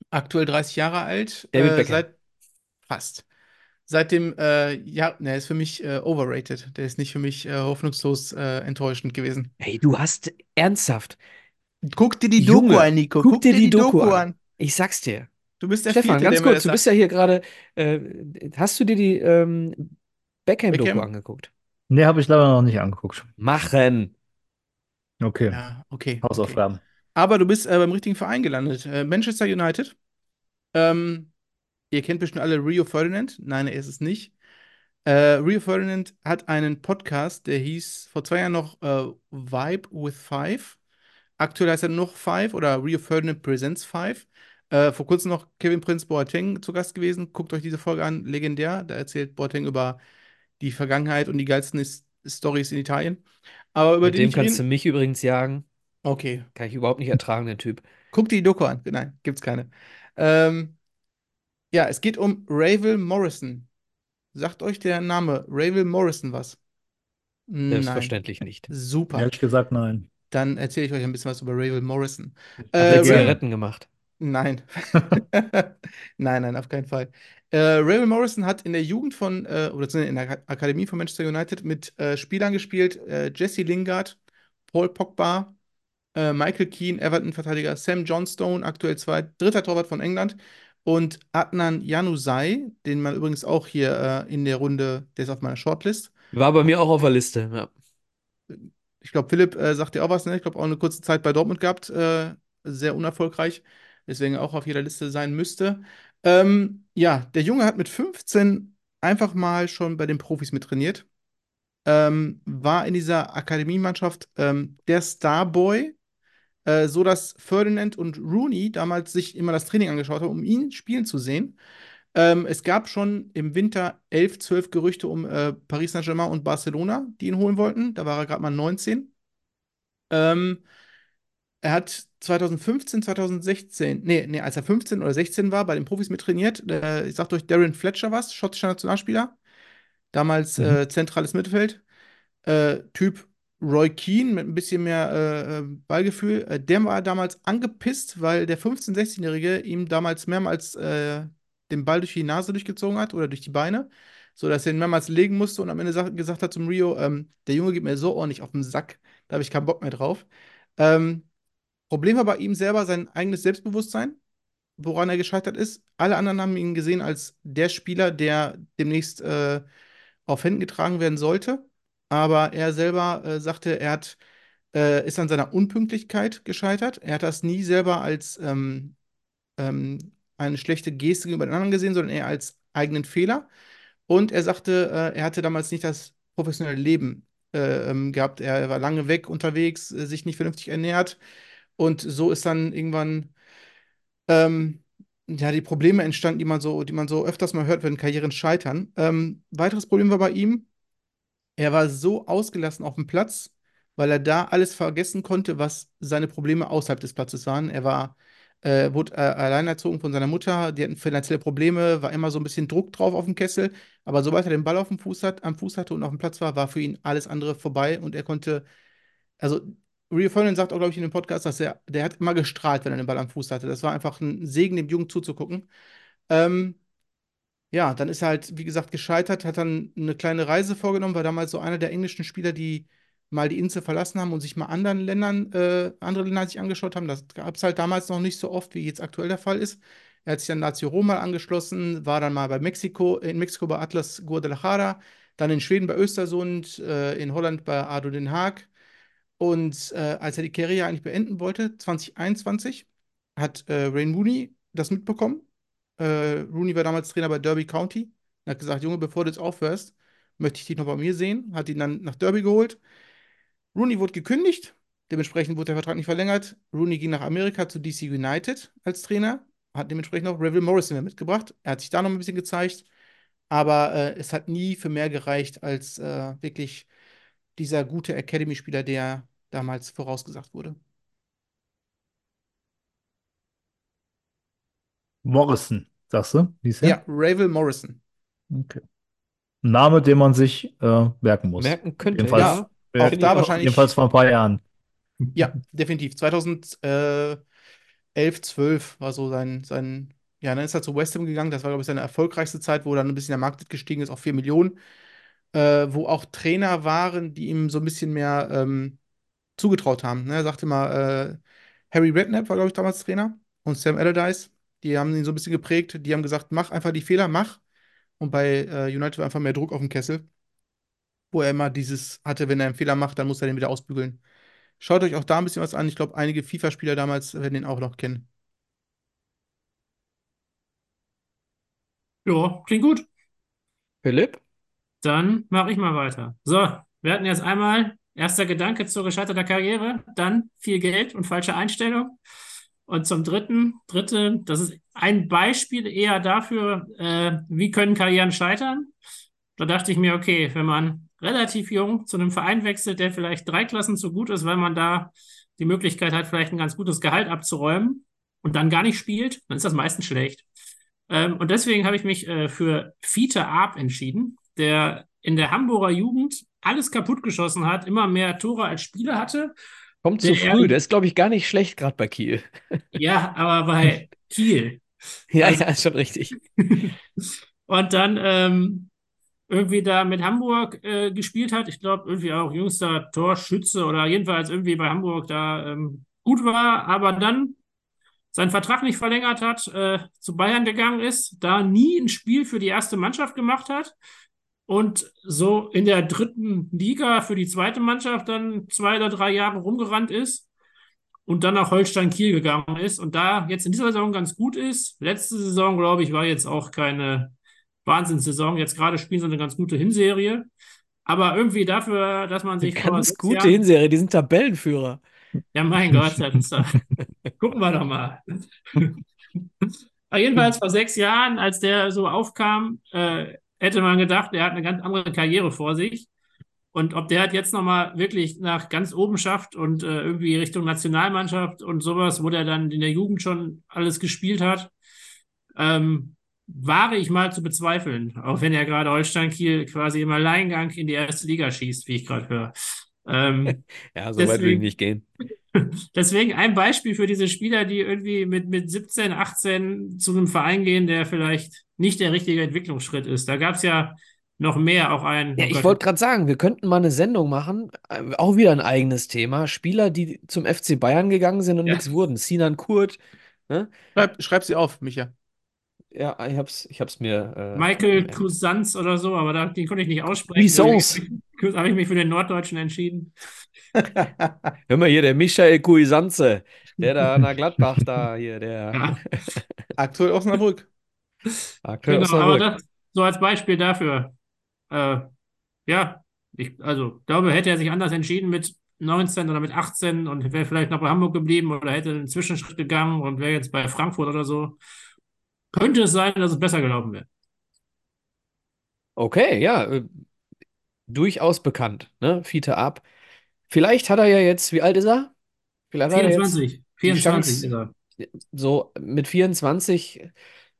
S5: aktuell 30 Jahre alt,
S3: David
S5: äh,
S3: Beckham.
S5: seit fast. Seit dem, äh, ja, ne, ist für mich äh, overrated. Der ist nicht für mich äh, hoffnungslos äh, enttäuschend gewesen.
S3: Hey, du hast ernsthaft.
S5: Guck dir die
S3: Junge,
S5: Doku an, Nico.
S3: guck dir die Doku an. Ich sag's dir.
S5: Du bist der
S3: Stefan,
S5: Vierte,
S3: ganz kurz, du bist ja hier gerade. Äh, hast du dir die ähm, Beckham-Doku
S5: Beckham?
S3: angeguckt?
S6: Nee, habe ich leider noch nicht angeguckt.
S3: Machen.
S6: Okay.
S5: Ja, okay. okay.
S6: Hausaufgaben.
S5: Aber du bist äh, beim richtigen Verein gelandet. Äh, Manchester United. Ähm, ihr kennt bestimmt alle Rio Ferdinand. Nein, er ist es nicht. Äh, Rio Ferdinand hat einen Podcast, der hieß vor zwei Jahren noch äh, Vibe with Five. Aktuell heißt er noch Five oder Rio Ferdinand Presents Five. Äh, vor kurzem noch Kevin Prince Boateng zu Gast gewesen. Guckt euch diese Folge an, legendär. Da erzählt Boateng über die Vergangenheit und die geilsten Stories in Italien. Aber über
S3: Mit
S5: den
S3: dem kannst du
S5: reden.
S3: mich übrigens jagen.
S5: Okay,
S3: Kann ich überhaupt nicht ertragen, der Typ.
S5: Guck dir die Doku an. Nein, gibt's keine. Ähm, ja, es geht um Ravel Morrison. Sagt euch der Name Ravel Morrison was? Nein.
S3: Selbstverständlich nicht.
S5: Super.
S6: Ehrlich gesagt, nein.
S5: Dann erzähle ich euch ein bisschen was über Ravel Morrison.
S3: Hat
S5: Äh,
S3: er Zigaretten gemacht.
S5: nein. Nein, nein, auf keinen Fall. Äh, Ravel Morrison hat in der Jugend von, äh, oder in der Ak- Akademie von Manchester United mit äh, Spielern gespielt, äh, Jesse Lingard, Paul Pogba, äh, Michael Keane, Everton-Verteidiger, Sam Johnstone, aktuell zwei, dritter Torwart von England und Adnan Januzaj, den man übrigens auch hier äh, in der Runde, der ist auf meiner Shortlist.
S3: War bei mir auch auf der Liste. Ja.
S5: Ich glaube, Philipp äh, sagt dir auch was, ne? Ich glaube, auch eine kurze Zeit bei Dortmund gehabt, äh, sehr unerfolgreich, deswegen auch auf jeder Liste sein müsste. Ähm, ja, der Junge hat mit 15 einfach mal schon bei den Profis mittrainiert. Ähm, war in dieser Akademiemannschaft ähm, der Starboy, äh, so dass Ferdinand und Rooney damals sich immer das Training angeschaut haben, um ihn spielen zu sehen. Ähm, es gab schon im Winter 11, 12 Gerüchte um äh, Paris Saint-Germain und Barcelona, die ihn holen wollten. Da war er gerade mal 19. Ähm, er hat 2015, 2016, nee, nee, als er 15 oder 16 war, bei den Profis mittrainiert. Äh, ich sag euch Darren Fletcher was, schottischer Nationalspieler. Damals
S6: Mhm.
S5: äh, zentrales Mittelfeld. Äh, Typ Roy Keane mit ein bisschen mehr äh, äh, Ballgefühl. Äh, der war damals angepisst, weil der 15-, 16-Jährige ihm damals mehrmals den Ball durch die Nase durchgezogen hat oder durch die Beine, sodass er ihn mehrmals legen musste und am Ende sag, gesagt hat zum Rio, ähm, der Junge geht mir so ordentlich auf den Sack, da habe ich keinen Bock mehr drauf. Ähm, Problem war bei ihm selber sein eigenes Selbstbewusstsein, woran er gescheitert ist. Alle anderen haben ihn gesehen als der Spieler, der demnächst äh, auf Händen getragen werden sollte. Aber er selber äh, sagte, er hat, äh, ist an seiner Unpünktlichkeit gescheitert. Er hat das nie selber als ähm, ähm, eine schlechte Geste gegenüber den anderen gesehen, sondern eher als eigenen Fehler. Und er sagte, äh, er hatte damals nicht das professionelle Leben äh, ähm, gehabt. Er war lange weg unterwegs, äh, sich nicht vernünftig ernährt. Und so ist dann irgendwann ähm, ja, die Probleme entstanden, die man so, die man so öfters mal hört, wenn Karrieren scheitern. Ähm, weiteres Problem war bei ihm, er war so ausgelassen auf dem Platz, weil er da alles vergessen konnte, was seine Probleme außerhalb des Platzes waren. Er war, äh, wurde äh, alleinerzogen von seiner Mutter, die hatten finanzielle Probleme, war immer so ein bisschen Druck drauf auf dem Kessel. Aber sobald er den Ball auf dem Fuß hat, am Fuß hatte und auf dem Platz war, war für ihn alles andere vorbei und er konnte, also Rio Ferdinand sagt auch, glaube ich, in dem Podcast, dass er, der hat immer gestrahlt, wenn er den Ball am Fuß hatte. Das war einfach ein Segen, dem Jungen zuzugucken. Ähm, ja, dann ist er halt, wie gesagt, gescheitert, hat dann eine kleine Reise vorgenommen, war damals so einer der englischen Spieler, die mal die Insel verlassen haben und sich mal anderen Ländern, äh, andere Länder sich angeschaut haben. Das gab es halt damals noch nicht so oft, wie jetzt aktuell der Fall ist. Er hat sich dann Lazio Rom mal angeschlossen, war dann mal bei Mexiko, in Mexiko bei Atlas Guadalajara, dann in Schweden bei Östersund, äh, in Holland bei ADO Den Haag. Und äh, als er die Karriere eigentlich beenden wollte, 2021, hat äh, Rain Rooney das mitbekommen. Äh, Rooney war damals Trainer bei Derby County und hat gesagt, Junge, bevor du jetzt aufhörst, möchte ich dich noch bei mir sehen. Hat ihn dann nach Derby geholt. Rooney wurde gekündigt, dementsprechend wurde der Vertrag nicht verlängert. Rooney ging nach Amerika zu DC United als Trainer, hat dementsprechend auch Revel Morrison mitgebracht. Er hat sich da noch ein bisschen gezeigt, aber äh, es hat nie für mehr gereicht als äh, wirklich dieser gute Academy-Spieler, der damals vorausgesagt wurde.
S6: Morrison, sagst du? Wie ist der?
S5: Ja, Ravel Morrison.
S6: Okay. Ein Name, den man sich äh, merken muss.
S3: Merken könnte,
S6: Jedenfalls
S3: ja.
S5: Auch da
S3: ich auch.
S5: wahrscheinlich.
S6: Jedenfalls vor ein paar Jahren.
S5: Ja, definitiv. 2011, 12 war so sein, sein, ja, dann ist er zu West Ham gegangen. Das war, glaube ich, seine erfolgreichste Zeit, wo dann ein bisschen der Markt gestiegen ist auf 4 Millionen. Äh, wo auch Trainer waren, die ihm so ein bisschen mehr ähm, zugetraut haben. Ne? Er sagte mal, äh, Harry Redknapp war, glaube ich, damals Trainer und Sam Allardyce. Die haben ihn so ein bisschen geprägt. Die haben gesagt, mach einfach die Fehler, mach. Und bei äh, United war einfach mehr Druck auf dem Kessel, wo er immer dieses hatte, wenn er einen Fehler macht, dann muss er den wieder ausbügeln. Schaut euch auch da ein bisschen was an. Ich glaube, einige FIFA-Spieler damals werden ihn auch noch kennen.
S4: Ja, klingt gut.
S3: Philipp?
S4: Dann mache ich mal weiter. So, wir hatten jetzt einmal erster Gedanke zur gescheiterter Karriere, dann viel Geld und falsche Einstellung. Und zum dritten, dritte, das ist ein Beispiel eher dafür, äh, wie können Karrieren scheitern. Da dachte ich mir, okay, wenn man relativ jung zu einem Verein wechselt, der vielleicht drei Klassen zu gut ist, weil man da die Möglichkeit hat, vielleicht ein ganz gutes Gehalt abzuräumen und dann gar nicht spielt, dann ist das meistens schlecht. Ähm, und deswegen habe ich mich äh, für Fiete Arp entschieden, der in der Hamburger Jugend alles kaputtgeschossen hat, immer mehr Tore als Spieler hatte.
S3: Kommt zu früh. Der ist, glaube ich, gar nicht schlecht, gerade bei Kiel.
S4: Ja, aber bei Kiel.
S3: Ja,
S4: Also-
S3: ja, ist schon richtig.
S4: Und dann ähm, irgendwie da mit Hamburg äh, gespielt hat. Ich glaube, irgendwie auch jüngster Torschütze oder jedenfalls irgendwie bei Hamburg da ähm, gut war, aber dann seinen Vertrag nicht verlängert hat, äh, zu Bayern gegangen ist, da nie ein Spiel für die erste Mannschaft gemacht hat und so in der dritten Liga für die zweite Mannschaft dann zwei oder drei Jahre rumgerannt ist und dann nach Holstein Kiel gegangen ist und da jetzt in dieser Saison ganz gut ist. Letzte Saison, glaube ich, war jetzt auch keine Wahnsinnssaison. Jetzt gerade spielen sie eine ganz gute Hinserie. Aber irgendwie dafür, dass man sich vor
S3: Ganz gute
S4: Jahren-
S3: Hinserie, die sind Tabellenführer.
S4: Ja, mein Gott, gucken wir doch mal. Jedenfalls vor sechs Jahren, als der so aufkam, äh, hätte man gedacht, er hat eine ganz andere Karriere vor sich. Und ob der hat jetzt nochmal wirklich nach ganz oben schafft und äh, irgendwie Richtung Nationalmannschaft und sowas, wo der dann in der Jugend schon alles gespielt hat, ähm, wage ich mal zu bezweifeln. Auch wenn er gerade Holstein Kiel quasi im Alleingang in die erste Liga schießt, wie ich gerade höre. Ähm,
S3: Ja, so weit will ich
S4: Deswegen-
S3: nicht gehen.
S4: Deswegen ein Beispiel für diese Spieler, die irgendwie mit, mit 17, 18 zu einem Verein gehen, der vielleicht nicht der richtige Entwicklungsschritt ist. Da gab es ja noch mehr, auch ein.
S3: Ja,
S4: oh
S3: ich wollte gerade sagen, wir könnten mal eine Sendung machen, äh, auch wieder ein eigenes Thema. Spieler, die zum FC Bayern gegangen sind und
S4: Ja.
S3: nichts wurden. Sinan Kurt, ne?
S5: Schreib, schreib sie auf, Micha.
S3: Ja, ich hab's, ich hab's mir. Äh,
S4: Michael Cousins oder so, aber da, den konnte ich nicht aussprechen. Deswegen habe ich mich für den Norddeutschen entschieden.
S3: Hör mal hier, der Michael Cuisanze, der da nach Gladbach da hier, der
S4: Ja,
S5: Aktuell Osnabrück.
S3: aktuell
S4: genau, aber
S3: Osnabrück.
S4: das so als Beispiel dafür. Äh, ja, ich also glaube, hätte er sich anders entschieden mit 19 oder mit 18 und wäre vielleicht noch bei Hamburg geblieben oder hätte einen Zwischenschritt gegangen und wäre jetzt bei Frankfurt oder so, könnte es sein, dass es besser gelaufen wäre.
S3: Okay, ja, äh, durchaus bekannt, ne? Fiete ab. Vielleicht hat er ja jetzt, wie alt ist er? Vielleicht hat er jetzt
S4: 24,
S3: die
S4: 24
S3: Chance-
S4: ist er.
S3: so mit 24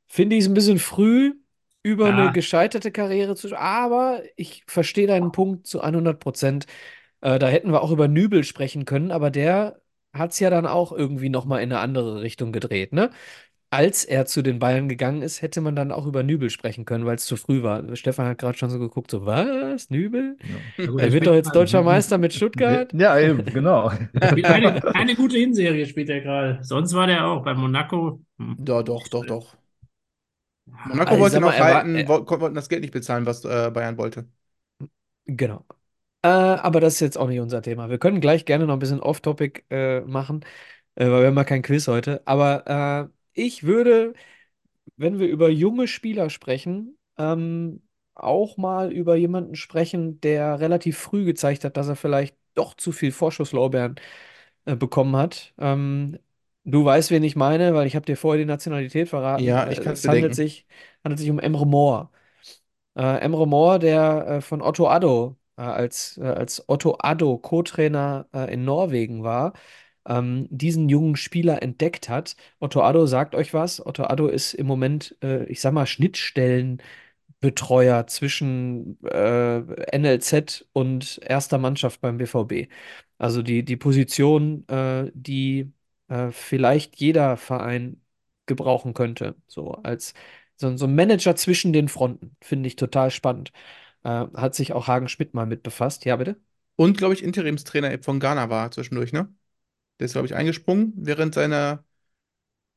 S3: finde ich es ein bisschen früh, über
S4: Ja.
S3: eine gescheiterte Karriere zu, aber ich verstehe deinen Punkt zu 100 Prozent. Äh, da hätten wir auch über Nübel sprechen können, aber der hat es ja dann auch irgendwie nochmal in eine andere Richtung gedreht, ne? Als er zu den Bayern gegangen ist, hätte man dann auch über Nübel sprechen können, weil es zu früh war. Stefan hat gerade schon so geguckt, so, was? Nübel?
S4: Ja, gut,
S3: Er wird doch jetzt deutscher Meister mit Stuttgart?
S6: Ja, eben, genau.
S4: Eine, eine gute Hinserie spielt er gerade. Sonst war der auch bei Monaco. Hm.
S5: Doch, doch, doch, doch. Monaco
S3: Also
S5: wollte
S3: war-
S5: halten, woll- wollten das Geld nicht bezahlen, was äh, Bayern wollte.
S3: Genau. Äh, aber das ist jetzt auch nicht unser Thema. Wir können gleich gerne noch ein bisschen off-topic äh, machen, äh, weil wir haben ja kein Quiz heute. Aber äh, ich würde, wenn wir über junge Spieler sprechen, ähm, auch mal über jemanden sprechen, der relativ früh gezeigt hat, dass er vielleicht doch zu viel Vorschusslorbeeren äh, bekommen hat. Ähm, du weißt, wen ich meine, weil ich habe dir vorher die Nationalität verraten.
S5: Ja, ich
S3: Äh,
S5: kann's
S3: es
S5: dir
S3: handelt
S5: denken.
S3: sich, handelt sich um Emre Mor. Äh, Emre Mor, der äh, von Otto Addo äh, als, äh, als Otto Addo Co-Trainer äh, in Norwegen war, ähm, diesen jungen Spieler entdeckt hat. Otto Addo sagt euch was. Otto Addo ist im Moment, äh, ich sag mal, Betreuer zwischen äh, NLZ und erster Mannschaft beim BVB. Also die, die Position, äh, die äh, vielleicht jeder Verein gebrauchen könnte. So als so, so ein Manager zwischen den Fronten. Finde ich total spannend. Äh, hat sich auch Hagen Schmidt mal mit befasst. Ja, bitte?
S5: Und, glaube ich, Interimstrainer von Ghana war zwischendurch, ne? Der ist, glaube ich, eingesprungen während seiner,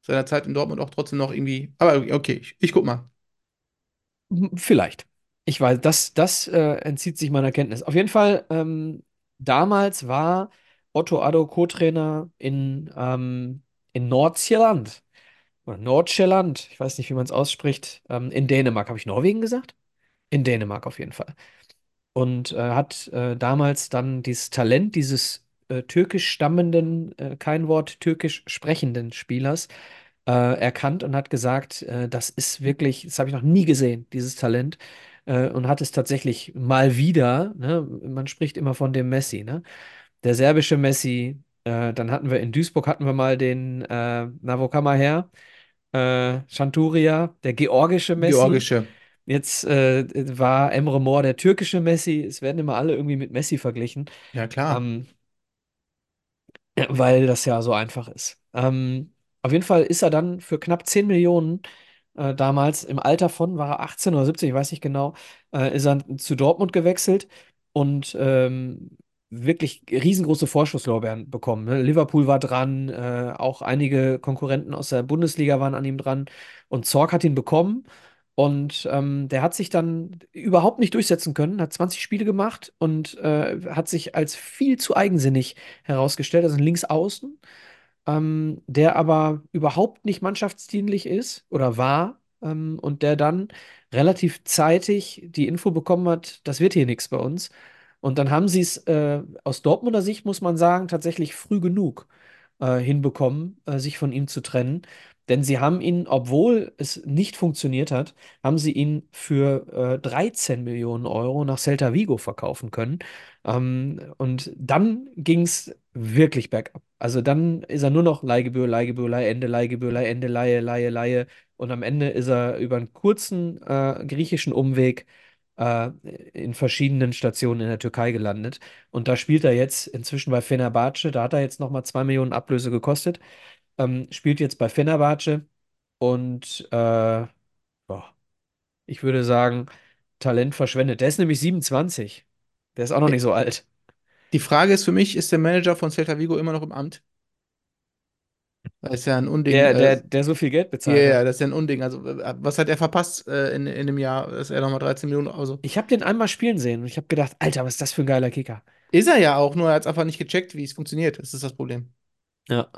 S5: seiner Zeit in Dortmund auch trotzdem noch irgendwie. Aber okay, ich, ich guck mal.
S3: Vielleicht. Ich weiß, das, das äh, entzieht sich meiner Kenntnis. Auf jeden Fall, ähm, damals war Otto Addo Co-Trainer in, ähm, in Nordsjælland. Oder Nordsjælland, ich weiß nicht, wie man es ausspricht. Ähm, in Dänemark. Habe ich Norwegen gesagt? In Dänemark auf jeden Fall. Und äh, hat äh, damals dann dieses Talent dieses äh, türkisch stammenden, äh, kein Wort türkisch sprechenden Spielers äh, erkannt und hat gesagt, äh, das ist wirklich, das habe ich noch nie gesehen, dieses Talent. Und hat es tatsächlich mal wieder, ne? Man spricht immer von dem Messi, ne? Der serbische Messi, äh, dann hatten wir in Duisburg hatten wir mal den, äh, na, wo kam er her? Äh, Chanturia, der georgische Messi.
S5: Georgische.
S3: Jetzt äh, war Emre Mor der türkische Messi. Es werden immer alle irgendwie mit Messi verglichen.
S5: Ja, klar.
S3: Ähm, weil das ja so einfach ist. Ähm, auf jeden Fall ist er dann für knapp 10 Millionen äh, damals im Alter von, war er 18 oder 17, ich weiß nicht genau, äh, ist er zu Dortmund gewechselt und ähm, wirklich riesengroße Vorschusslorbeeren bekommen. Ne? Liverpool war dran, äh, auch einige Konkurrenten aus der Bundesliga waren an ihm dran und Zorc hat ihn bekommen. Und ähm, der hat sich dann überhaupt nicht durchsetzen können, hat 20 Spiele gemacht und äh, hat sich als viel zu eigensinnig herausgestellt, also ein Linksaußen, ähm, der aber überhaupt nicht mannschaftsdienlich ist oder war ähm, und der dann relativ zeitig die Info bekommen hat, das wird hier nichts bei uns. Und dann haben sie es äh, aus Dortmunder Sicht, muss man sagen, tatsächlich früh genug äh, hinbekommen, äh, sich von ihm zu trennen. Denn sie haben ihn, obwohl es nicht funktioniert hat, haben sie ihn für äh, 13 Millionen Euro nach Celta Vigo verkaufen können. Ähm, und dann ging es wirklich bergab. Also dann ist er nur noch Leihgebühr, Leihgebühr, Leihende, Leihgebühr, Leihende, Leihe, Leihe, Leihe. Und am Ende ist er über einen kurzen äh, griechischen Umweg äh, in verschiedenen Stationen in der Türkei gelandet. Und da spielt er jetzt inzwischen bei Fenerbahce. Da hat er jetzt nochmal 2 Millionen Ablöse gekostet. Ähm, spielt jetzt bei Fenerbahce. Und äh, boah, ich würde sagen, Talent verschwendet. Der ist nämlich 27. Der ist auch noch nicht so alt.
S5: Die Frage ist für mich, ist der Manager von Celta Vigo immer noch im Amt? Das ist ja ein Unding.
S3: Der,
S5: äh,
S3: der, der so viel Geld
S5: Ja,
S3: bezahlt
S5: ja,
S3: hat.
S5: das ist ja ein Unding. Also, was hat er verpasst äh, in, in dem Jahr, dass er nochmal 13 Millionen, also
S3: Ich habe den einmal spielen sehen und ich habe gedacht, Alter, was ist das für ein geiler Kicker?
S5: ist er ja auch, nur er hat es einfach nicht gecheckt, wie es funktioniert. Das ist das Problem.
S3: Ja.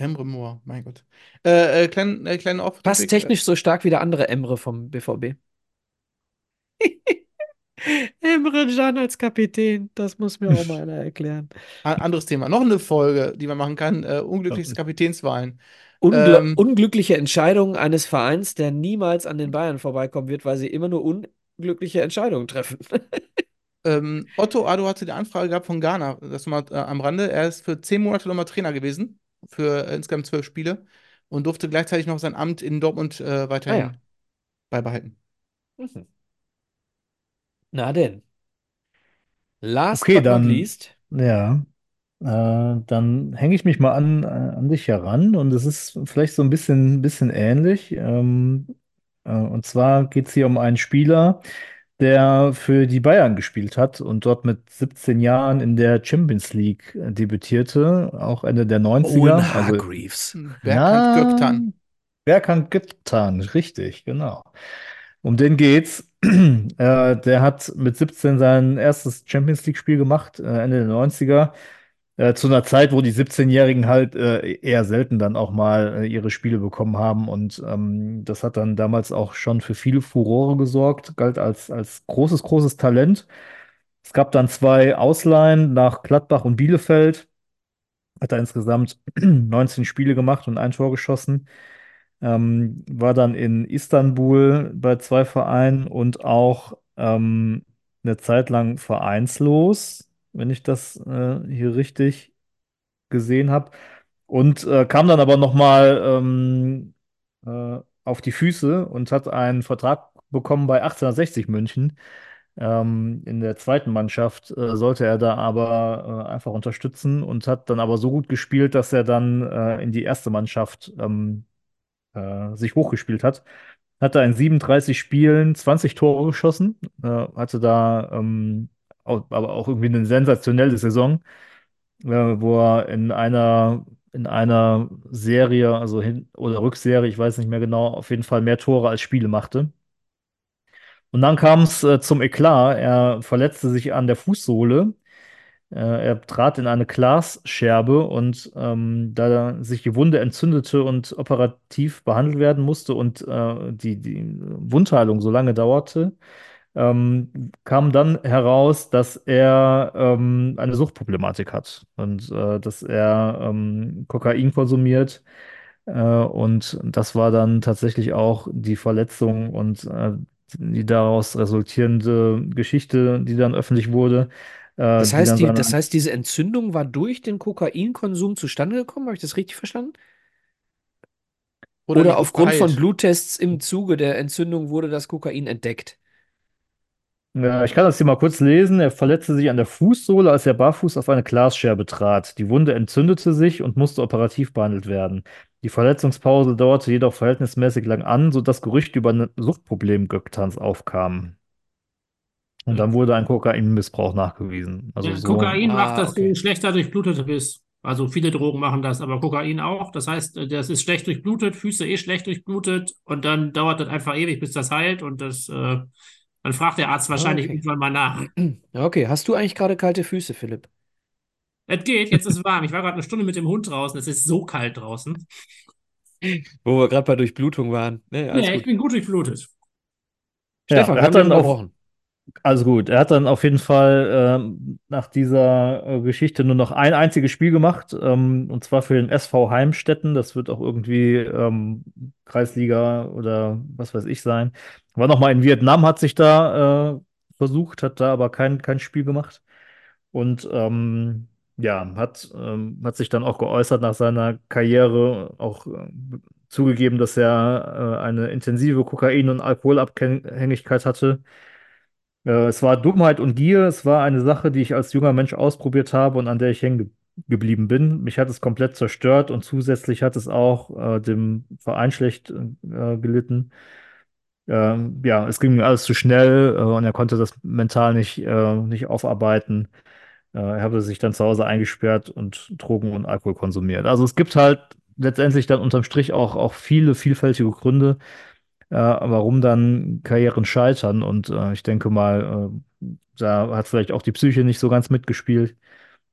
S5: Emre Mor, mein Gott. Äh, äh, klein, äh, kleine off
S3: Passt technisch so stark wie der andere Emre vom BVB. Emre Can als Kapitän, das muss mir auch mal einer erklären.
S5: Ein anderes Thema. Noch eine Folge, die man machen kann. Äh, unglücklichste Kapitänswahlen.
S3: Ungl
S5: Ähm.
S3: unglückliche Entscheidung eines Vereins, der niemals an den Bayern vorbeikommen wird, weil sie immer nur unglückliche Entscheidungen treffen.
S5: Ähm, Otto Addo hatte die Anfrage gehabt von Ghana, das mal äh, am Rande. Er ist für zehn Monate nochmal Trainer gewesen, für äh, insgesamt zwölf Spiele und durfte gleichzeitig noch sein Amt in Dortmund äh, weiterhin
S3: Ah ja.
S5: beibehalten.
S3: Mhm. Na denn. Last
S6: Okay,
S3: but not
S6: dann,
S3: least.
S6: ja, äh, dann hänge ich mich mal an, äh, an dich heran und es ist vielleicht so ein bisschen, bisschen ähnlich. Ähm, äh, und zwar geht es hier um einen Spieler, der für die Bayern gespielt hat und dort mit 17 Jahren in der Champions League äh, debütierte, auch Ende der 90er.
S3: Owen
S6: Also,
S3: Hargreaves.
S5: Berkan Göktan.
S6: Berkan Göktan, richtig, genau. Um den geht's. Äh, der hat mit 17 sein erstes Champions League-Spiel gemacht, äh, Ende der 90er. Äh, zu einer Zeit, wo die 17-Jährigen halt äh, eher selten dann auch mal äh, ihre Spiele bekommen haben. Und ähm, das hat dann damals auch schon für viele Furore gesorgt, galt als, als großes, großes Talent. Es gab dann zwei Ausleihen nach Gladbach und Bielefeld. Hat er insgesamt 19 Spiele gemacht und ein Tor geschossen. Ähm, war dann in Istanbul bei zwei Vereinen und auch ähm, eine Zeit lang vereinslos, wenn ich das äh, hier richtig gesehen habe. Und äh, kam dann aber nochmal ähm, äh, auf die Füße und hat einen Vertrag bekommen bei 1860 München. Ähm, in der zweiten Mannschaft äh, sollte er da aber äh, einfach unterstützen und hat dann aber so gut gespielt, dass er dann äh, in die erste Mannschaft ähm, äh, sich hochgespielt hat. Hatte in 37 Spielen 20 Tore geschossen, äh, hatte da ähm, aber auch irgendwie eine sensationelle Saison, äh, wo er in einer, in einer Serie, also Hin- oder Rückserie, ich weiß nicht mehr genau, auf jeden Fall mehr Tore als Spiele machte. Und dann kam es äh, zum Eklat. Er verletzte sich an der Fußsohle. Äh, er trat in eine Glasscherbe und ähm, da sich die Wunde entzündete und operativ behandelt werden musste und äh, die, die Wundheilung so lange dauerte, ähm, kam dann heraus, dass er ähm, eine Suchtproblematik hat und äh, dass er ähm, Kokain konsumiert. Äh, und das war dann tatsächlich auch die Verletzung und äh, die daraus resultierende Geschichte, die dann öffentlich wurde, äh,
S3: Das
S6: die
S3: heißt, die,
S6: seine
S3: das heißt, diese Entzündung war durch den Kokainkonsum zustande gekommen? Habe ich das richtig verstanden?
S5: Oder
S3: Oder aufgrund von. Bluttests im Zuge der Entzündung wurde das Kokain entdeckt?
S6: Ja, ich kann das hier mal kurz lesen. Er verletzte sich an der Fußsohle, als er barfuß auf eine Glasscherbe trat. Die Wunde entzündete sich und musste operativ behandelt werden. Die Verletzungspause dauerte jedoch verhältnismäßig lang an, sodass Gerüchte über ein Suchtproblem Göktans aufkamen. Und dann wurde ein Kokainmissbrauch nachgewiesen. Also
S4: Ja,
S6: so.
S4: Kokain macht,
S3: Ah,
S4: dass
S3: okay.
S4: du schlechter durchblutet bist. Also viele Drogen machen das, aber Kokain auch. Das heißt, äh, das ist schlecht durchblutet, Füße eh schlecht durchblutet und dann dauert das einfach ewig, bis das heilt und das, äh, dann fragt der Arzt
S3: Ah,
S4: wahrscheinlich
S3: okay.
S4: irgendwann mal nach.
S3: Ja, Okay, hast du eigentlich gerade kalte Füße, Philipp?
S4: Es geht, jetzt ist es warm. Ich war gerade eine Stunde mit dem Hund draußen. Es ist so kalt draußen.
S3: Wo wir gerade bei Durchblutung waren. Ne, alles
S4: Ja, ich
S3: gut.
S4: bin gut durchblutet.
S6: Ja,
S3: Stefan,
S6: hat dann
S3: unterbrochen.
S6: Also gut, er hat dann auf jeden Fall ähm, nach dieser äh, Geschichte nur noch ein einziges Spiel gemacht, ähm, und zwar für den SV Heimstetten. Das wird auch irgendwie ähm, Kreisliga oder was weiß ich sein. War noch mal in Vietnam, hat sich da äh, versucht, hat da aber kein, kein Spiel gemacht. Und ähm, ja, hat, ähm, hat sich dann auch geäußert nach seiner Karriere, auch äh, zugegeben, dass er äh, eine intensive Kokain- und Alkoholabhängigkeit hatte. Äh, es war Dummheit und Gier. Es war eine Sache, die ich als junger Mensch ausprobiert habe und an der ich hängen ge geblieben bin. Mich hat es komplett zerstört und zusätzlich hat es auch äh, dem Verein schlecht äh, gelitten. Ähm, ja, es ging alles zu schnell äh, und er konnte das mental nicht, nicht aufarbeiten. Er habe sich dann zu Hause eingesperrt und Drogen und Alkohol konsumiert. Also es gibt halt letztendlich dann unterm Strich auch, auch viele vielfältige Gründe, warum dann Karrieren scheitern. Und äh, ich denke mal, äh, da hat vielleicht auch die Psyche nicht so ganz mitgespielt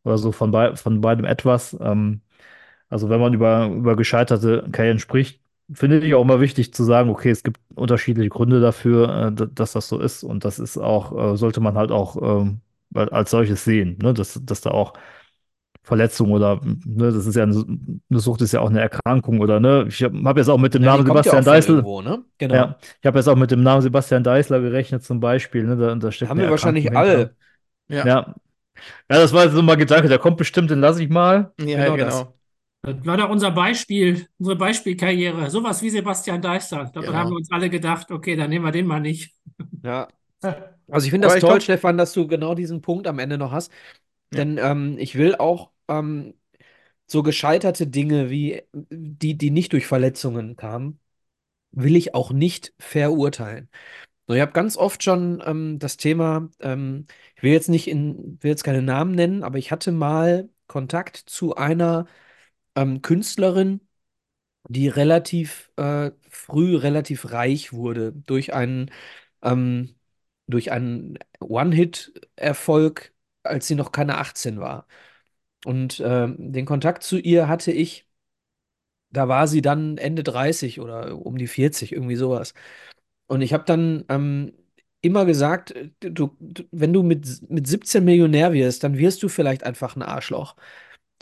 S6: oder so von, bei, von beidem etwas. Ähm, also wenn man über, über gescheiterte Karrieren spricht, finde ich auch immer wichtig zu sagen, okay, es gibt unterschiedliche Gründe dafür, äh, dass das so ist. Und das ist auch, sollte man halt auch ähm, als solches sehen, ne? Dass, dass da auch Verletzung oder, ne, das ist ja eine, eine Sucht ist ja auch eine Erkrankung oder, ne? Ich habe hab jetzt auch mit dem
S3: Ja,
S6: Namen
S3: ja
S6: Sebastian Deißel,
S3: irgendwo, ne? Genau.
S6: ja, ich habe jetzt auch mit dem Namen Sebastian Deißler gerechnet zum Beispiel, ne? Da, da steckt
S3: Haben wir wahrscheinlich alle.
S5: Ja,
S6: Ja. Ja, das war jetzt so mal Gedanke, der kommt bestimmt, den lasse ich mal.
S5: ja,
S3: Genau
S5: genau.
S4: Das war da unser Beispiel, unsere Beispielkarriere. Sowas wie Sebastian dann
S5: Genau.
S4: haben wir uns alle gedacht, okay, dann nehmen wir den mal nicht.
S3: Ja. Also ich finde das toll,
S5: glaub-
S3: Stefan, dass du genau diesen Punkt am Ende noch hast.
S5: Ja.
S3: Denn ähm, ich will auch ähm, so gescheiterte Dinge wie die, die nicht durch Verletzungen kamen, will ich auch nicht verurteilen. So, ich habe ganz oft schon ähm, das Thema, ähm, ich will jetzt nicht in, will jetzt keine Namen nennen, aber ich hatte mal Kontakt zu einer ähm, Künstlerin, die relativ äh, früh relativ reich wurde durch einen, ähm, durch einen One-Hit-Erfolg, als sie noch keine 18 war. Und ähm, den Kontakt zu ihr hatte ich, da war sie dann Ende 30 oder um die 40, irgendwie sowas. Und ich habe dann ähm, immer gesagt, äh, du, du, wenn du mit, mit 17 Millionär wirst, dann wirst du vielleicht einfach ein Arschloch.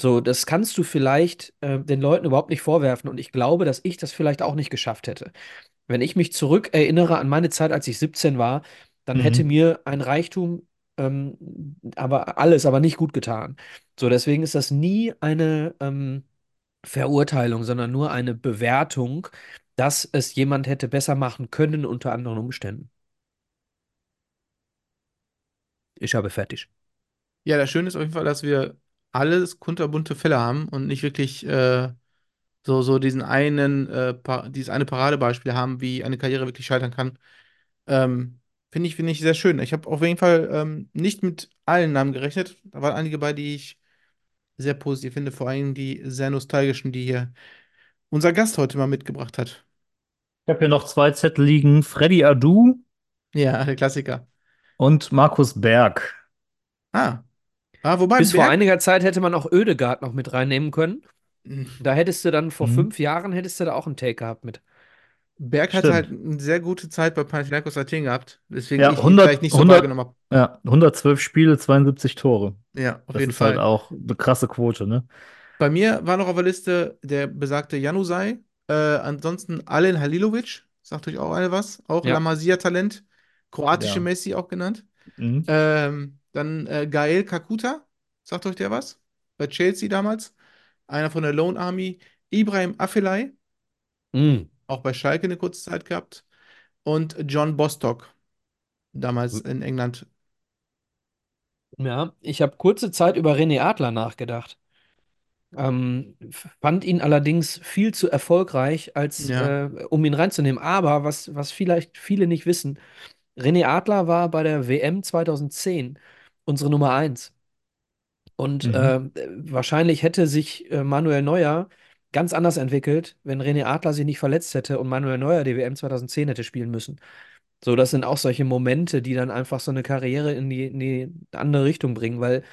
S3: So, das kannst du vielleicht äh, den Leuten überhaupt nicht vorwerfen. Und ich glaube, dass ich das vielleicht auch nicht geschafft hätte. Wenn ich mich zurück erinnere an meine Zeit, als ich 17 war, dann hätte
S6: Mhm.
S3: mir ein Reichtum, ähm, aber alles, aber nicht gut getan. So, deswegen ist das nie eine, ähm, Verurteilung, sondern nur eine Bewertung, dass es jemand hätte besser machen können unter anderen Umständen. Ich habe fertig.
S5: Ja, das Schöne ist auf jeden Fall, dass wir alles kunterbunte Fälle haben und nicht wirklich äh, so, so diesen einen, äh, dieses eine Paradebeispiel haben, wie eine Karriere wirklich scheitern kann. Ähm, finde ich, finde ich sehr schön. Ich habe auf jeden Fall ähm, nicht mit allen Namen gerechnet. Da waren einige bei, die ich sehr positiv finde, vor allem die sehr nostalgischen, die hier unser Gast heute mal mitgebracht hat.
S6: Ich habe hier noch zwei Zettel liegen: Freddy Adu
S5: Ja, der Klassiker.
S6: und Markus Berg.
S5: Ah. Ah, wobei
S3: Bis vor
S5: Berg,
S3: einiger Zeit hätte man auch Oedegaard noch mit reinnehmen können. Da hättest du dann vor
S6: Mhm.
S3: fünf Jahren hättest du da auch einen Take gehabt mit.
S5: Berg hatte
S6: Stimmt.
S5: halt eine sehr gute Zeit bei Panathinaikos Athen gehabt, deswegen
S6: Ja,
S5: ich ihn
S6: 100
S5: vielleicht nicht so
S6: 100
S5: wahrgenommen habe.
S6: Ja, 112 Spiele, 72 Tore.
S5: Ja, auf
S6: Das
S5: jeden
S6: ist halt
S5: Fall.
S6: auch eine krasse Quote, ne?
S5: Bei mir war noch auf der Liste der besagte Januzaj. Äh, ansonsten Alen Halilovic, sagt euch auch alle was. Auch
S3: Ja.
S5: La Masia-Talent. Kroatische
S6: Ja.
S5: Messi auch genannt.
S6: Mhm.
S5: Ähm, dann äh, Gael Kakuta, sagt euch der was? Bei Chelsea damals. Einer von der Lone Army. Ibrahim Afellay,
S3: Mm.
S5: Auch bei Schalke eine kurze Zeit gehabt. Und John Bostock, damals in England.
S3: Ja, ich habe kurze Zeit über René Adler nachgedacht. Ähm, fand ihn allerdings viel zu erfolgreich, als
S5: Ja.
S3: äh, um ihn reinzunehmen. Aber was, was vielleicht viele nicht wissen, René Adler war bei der WM 2010 unsere Nummer 1. Und
S6: Mhm.
S3: äh, wahrscheinlich hätte sich äh, Manuel Neuer ganz anders entwickelt, wenn René Adler sich nicht verletzt hätte und Manuel Neuer die WM 2010 hätte spielen müssen. So, das sind auch solche Momente, die dann einfach so eine Karriere in die, in die andere Richtung bringen, weil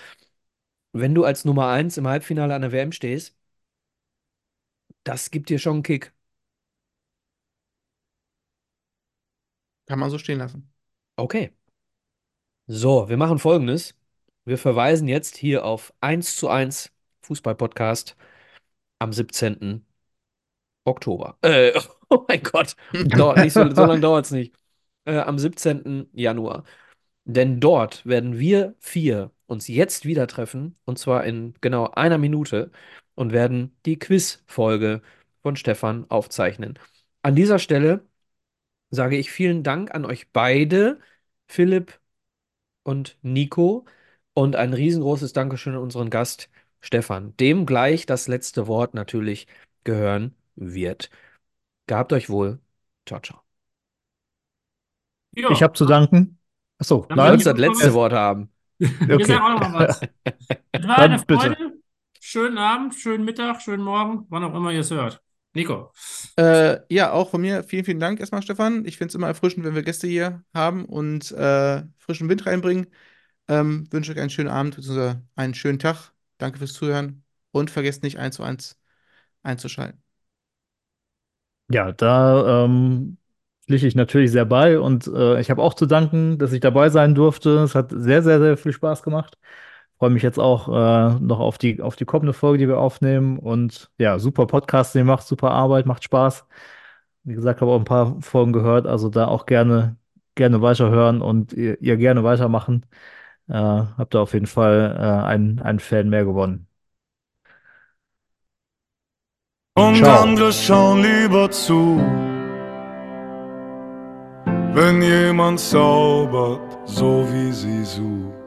S3: wenn du als Nummer 1 im Halbfinale an der WM stehst, das gibt dir schon einen Kick.
S5: Kann man so stehen lassen.
S3: Okay. So, wir machen Folgendes. Wir verweisen jetzt hier auf 1 zu 1 Fußball-Podcast am 17. Oktober. Äh, oh mein Gott. Dauert nicht so, so lange dauert es nicht. Äh, am 17. Januar. Denn dort werden wir vier uns jetzt wieder treffen, und zwar in genau einer Minute, und werden die Quiz-Folge von Stefan aufzeichnen. An dieser Stelle sage ich vielen Dank an euch beide, Philipp und Nico, und ein riesengroßes Dankeschön an unseren Gast Stefan, dem gleich das letzte Wort natürlich gehören wird. Gehabt euch wohl. Ciao, ciao.
S4: Ja,
S6: Ich habe zu danken. Achso,
S4: Dann
S3: Du
S6: nein.
S3: wolltest das letzte
S4: was-
S3: Wort haben.
S4: wir
S6: Okay.
S4: sagen auch noch mal was. Es war
S6: Dann
S4: eine
S6: bitte.
S4: Freude. Schönen Abend, schönen Mittag, schönen Morgen, wann auch immer ihr es hört. Nico.
S5: Äh, ja, auch von mir vielen, vielen Dank erstmal, Stefan. Ich finde es immer erfrischend, wenn wir Gäste hier haben und äh, frischen Wind reinbringen. Ähm, wünsche euch einen schönen Abend bzw. einen schönen Tag. Danke fürs Zuhören und vergesst nicht, eins zu eins einzuschalten.
S6: Ja, da ähm, pflichte ich natürlich sehr bei und äh, ich habe auch zu danken, dass ich dabei sein durfte. Es hat sehr, sehr, sehr viel Spaß gemacht. Freue mich jetzt auch äh, noch auf die, auf die kommende Folge, die wir aufnehmen. Und ja, super Podcast, den ihr macht, super Arbeit, macht Spaß. Wie gesagt, habe auch ein paar Folgen gehört, also da auch gerne, gerne weiterhören und ihr, ihr gerne weitermachen. Äh, habt da auf jeden Fall äh, einen, einen Fan mehr gewonnen.
S1: Und
S6: Ciao.
S1: andere schauen lieber zu, wenn jemand zaubert, so wie sie sucht.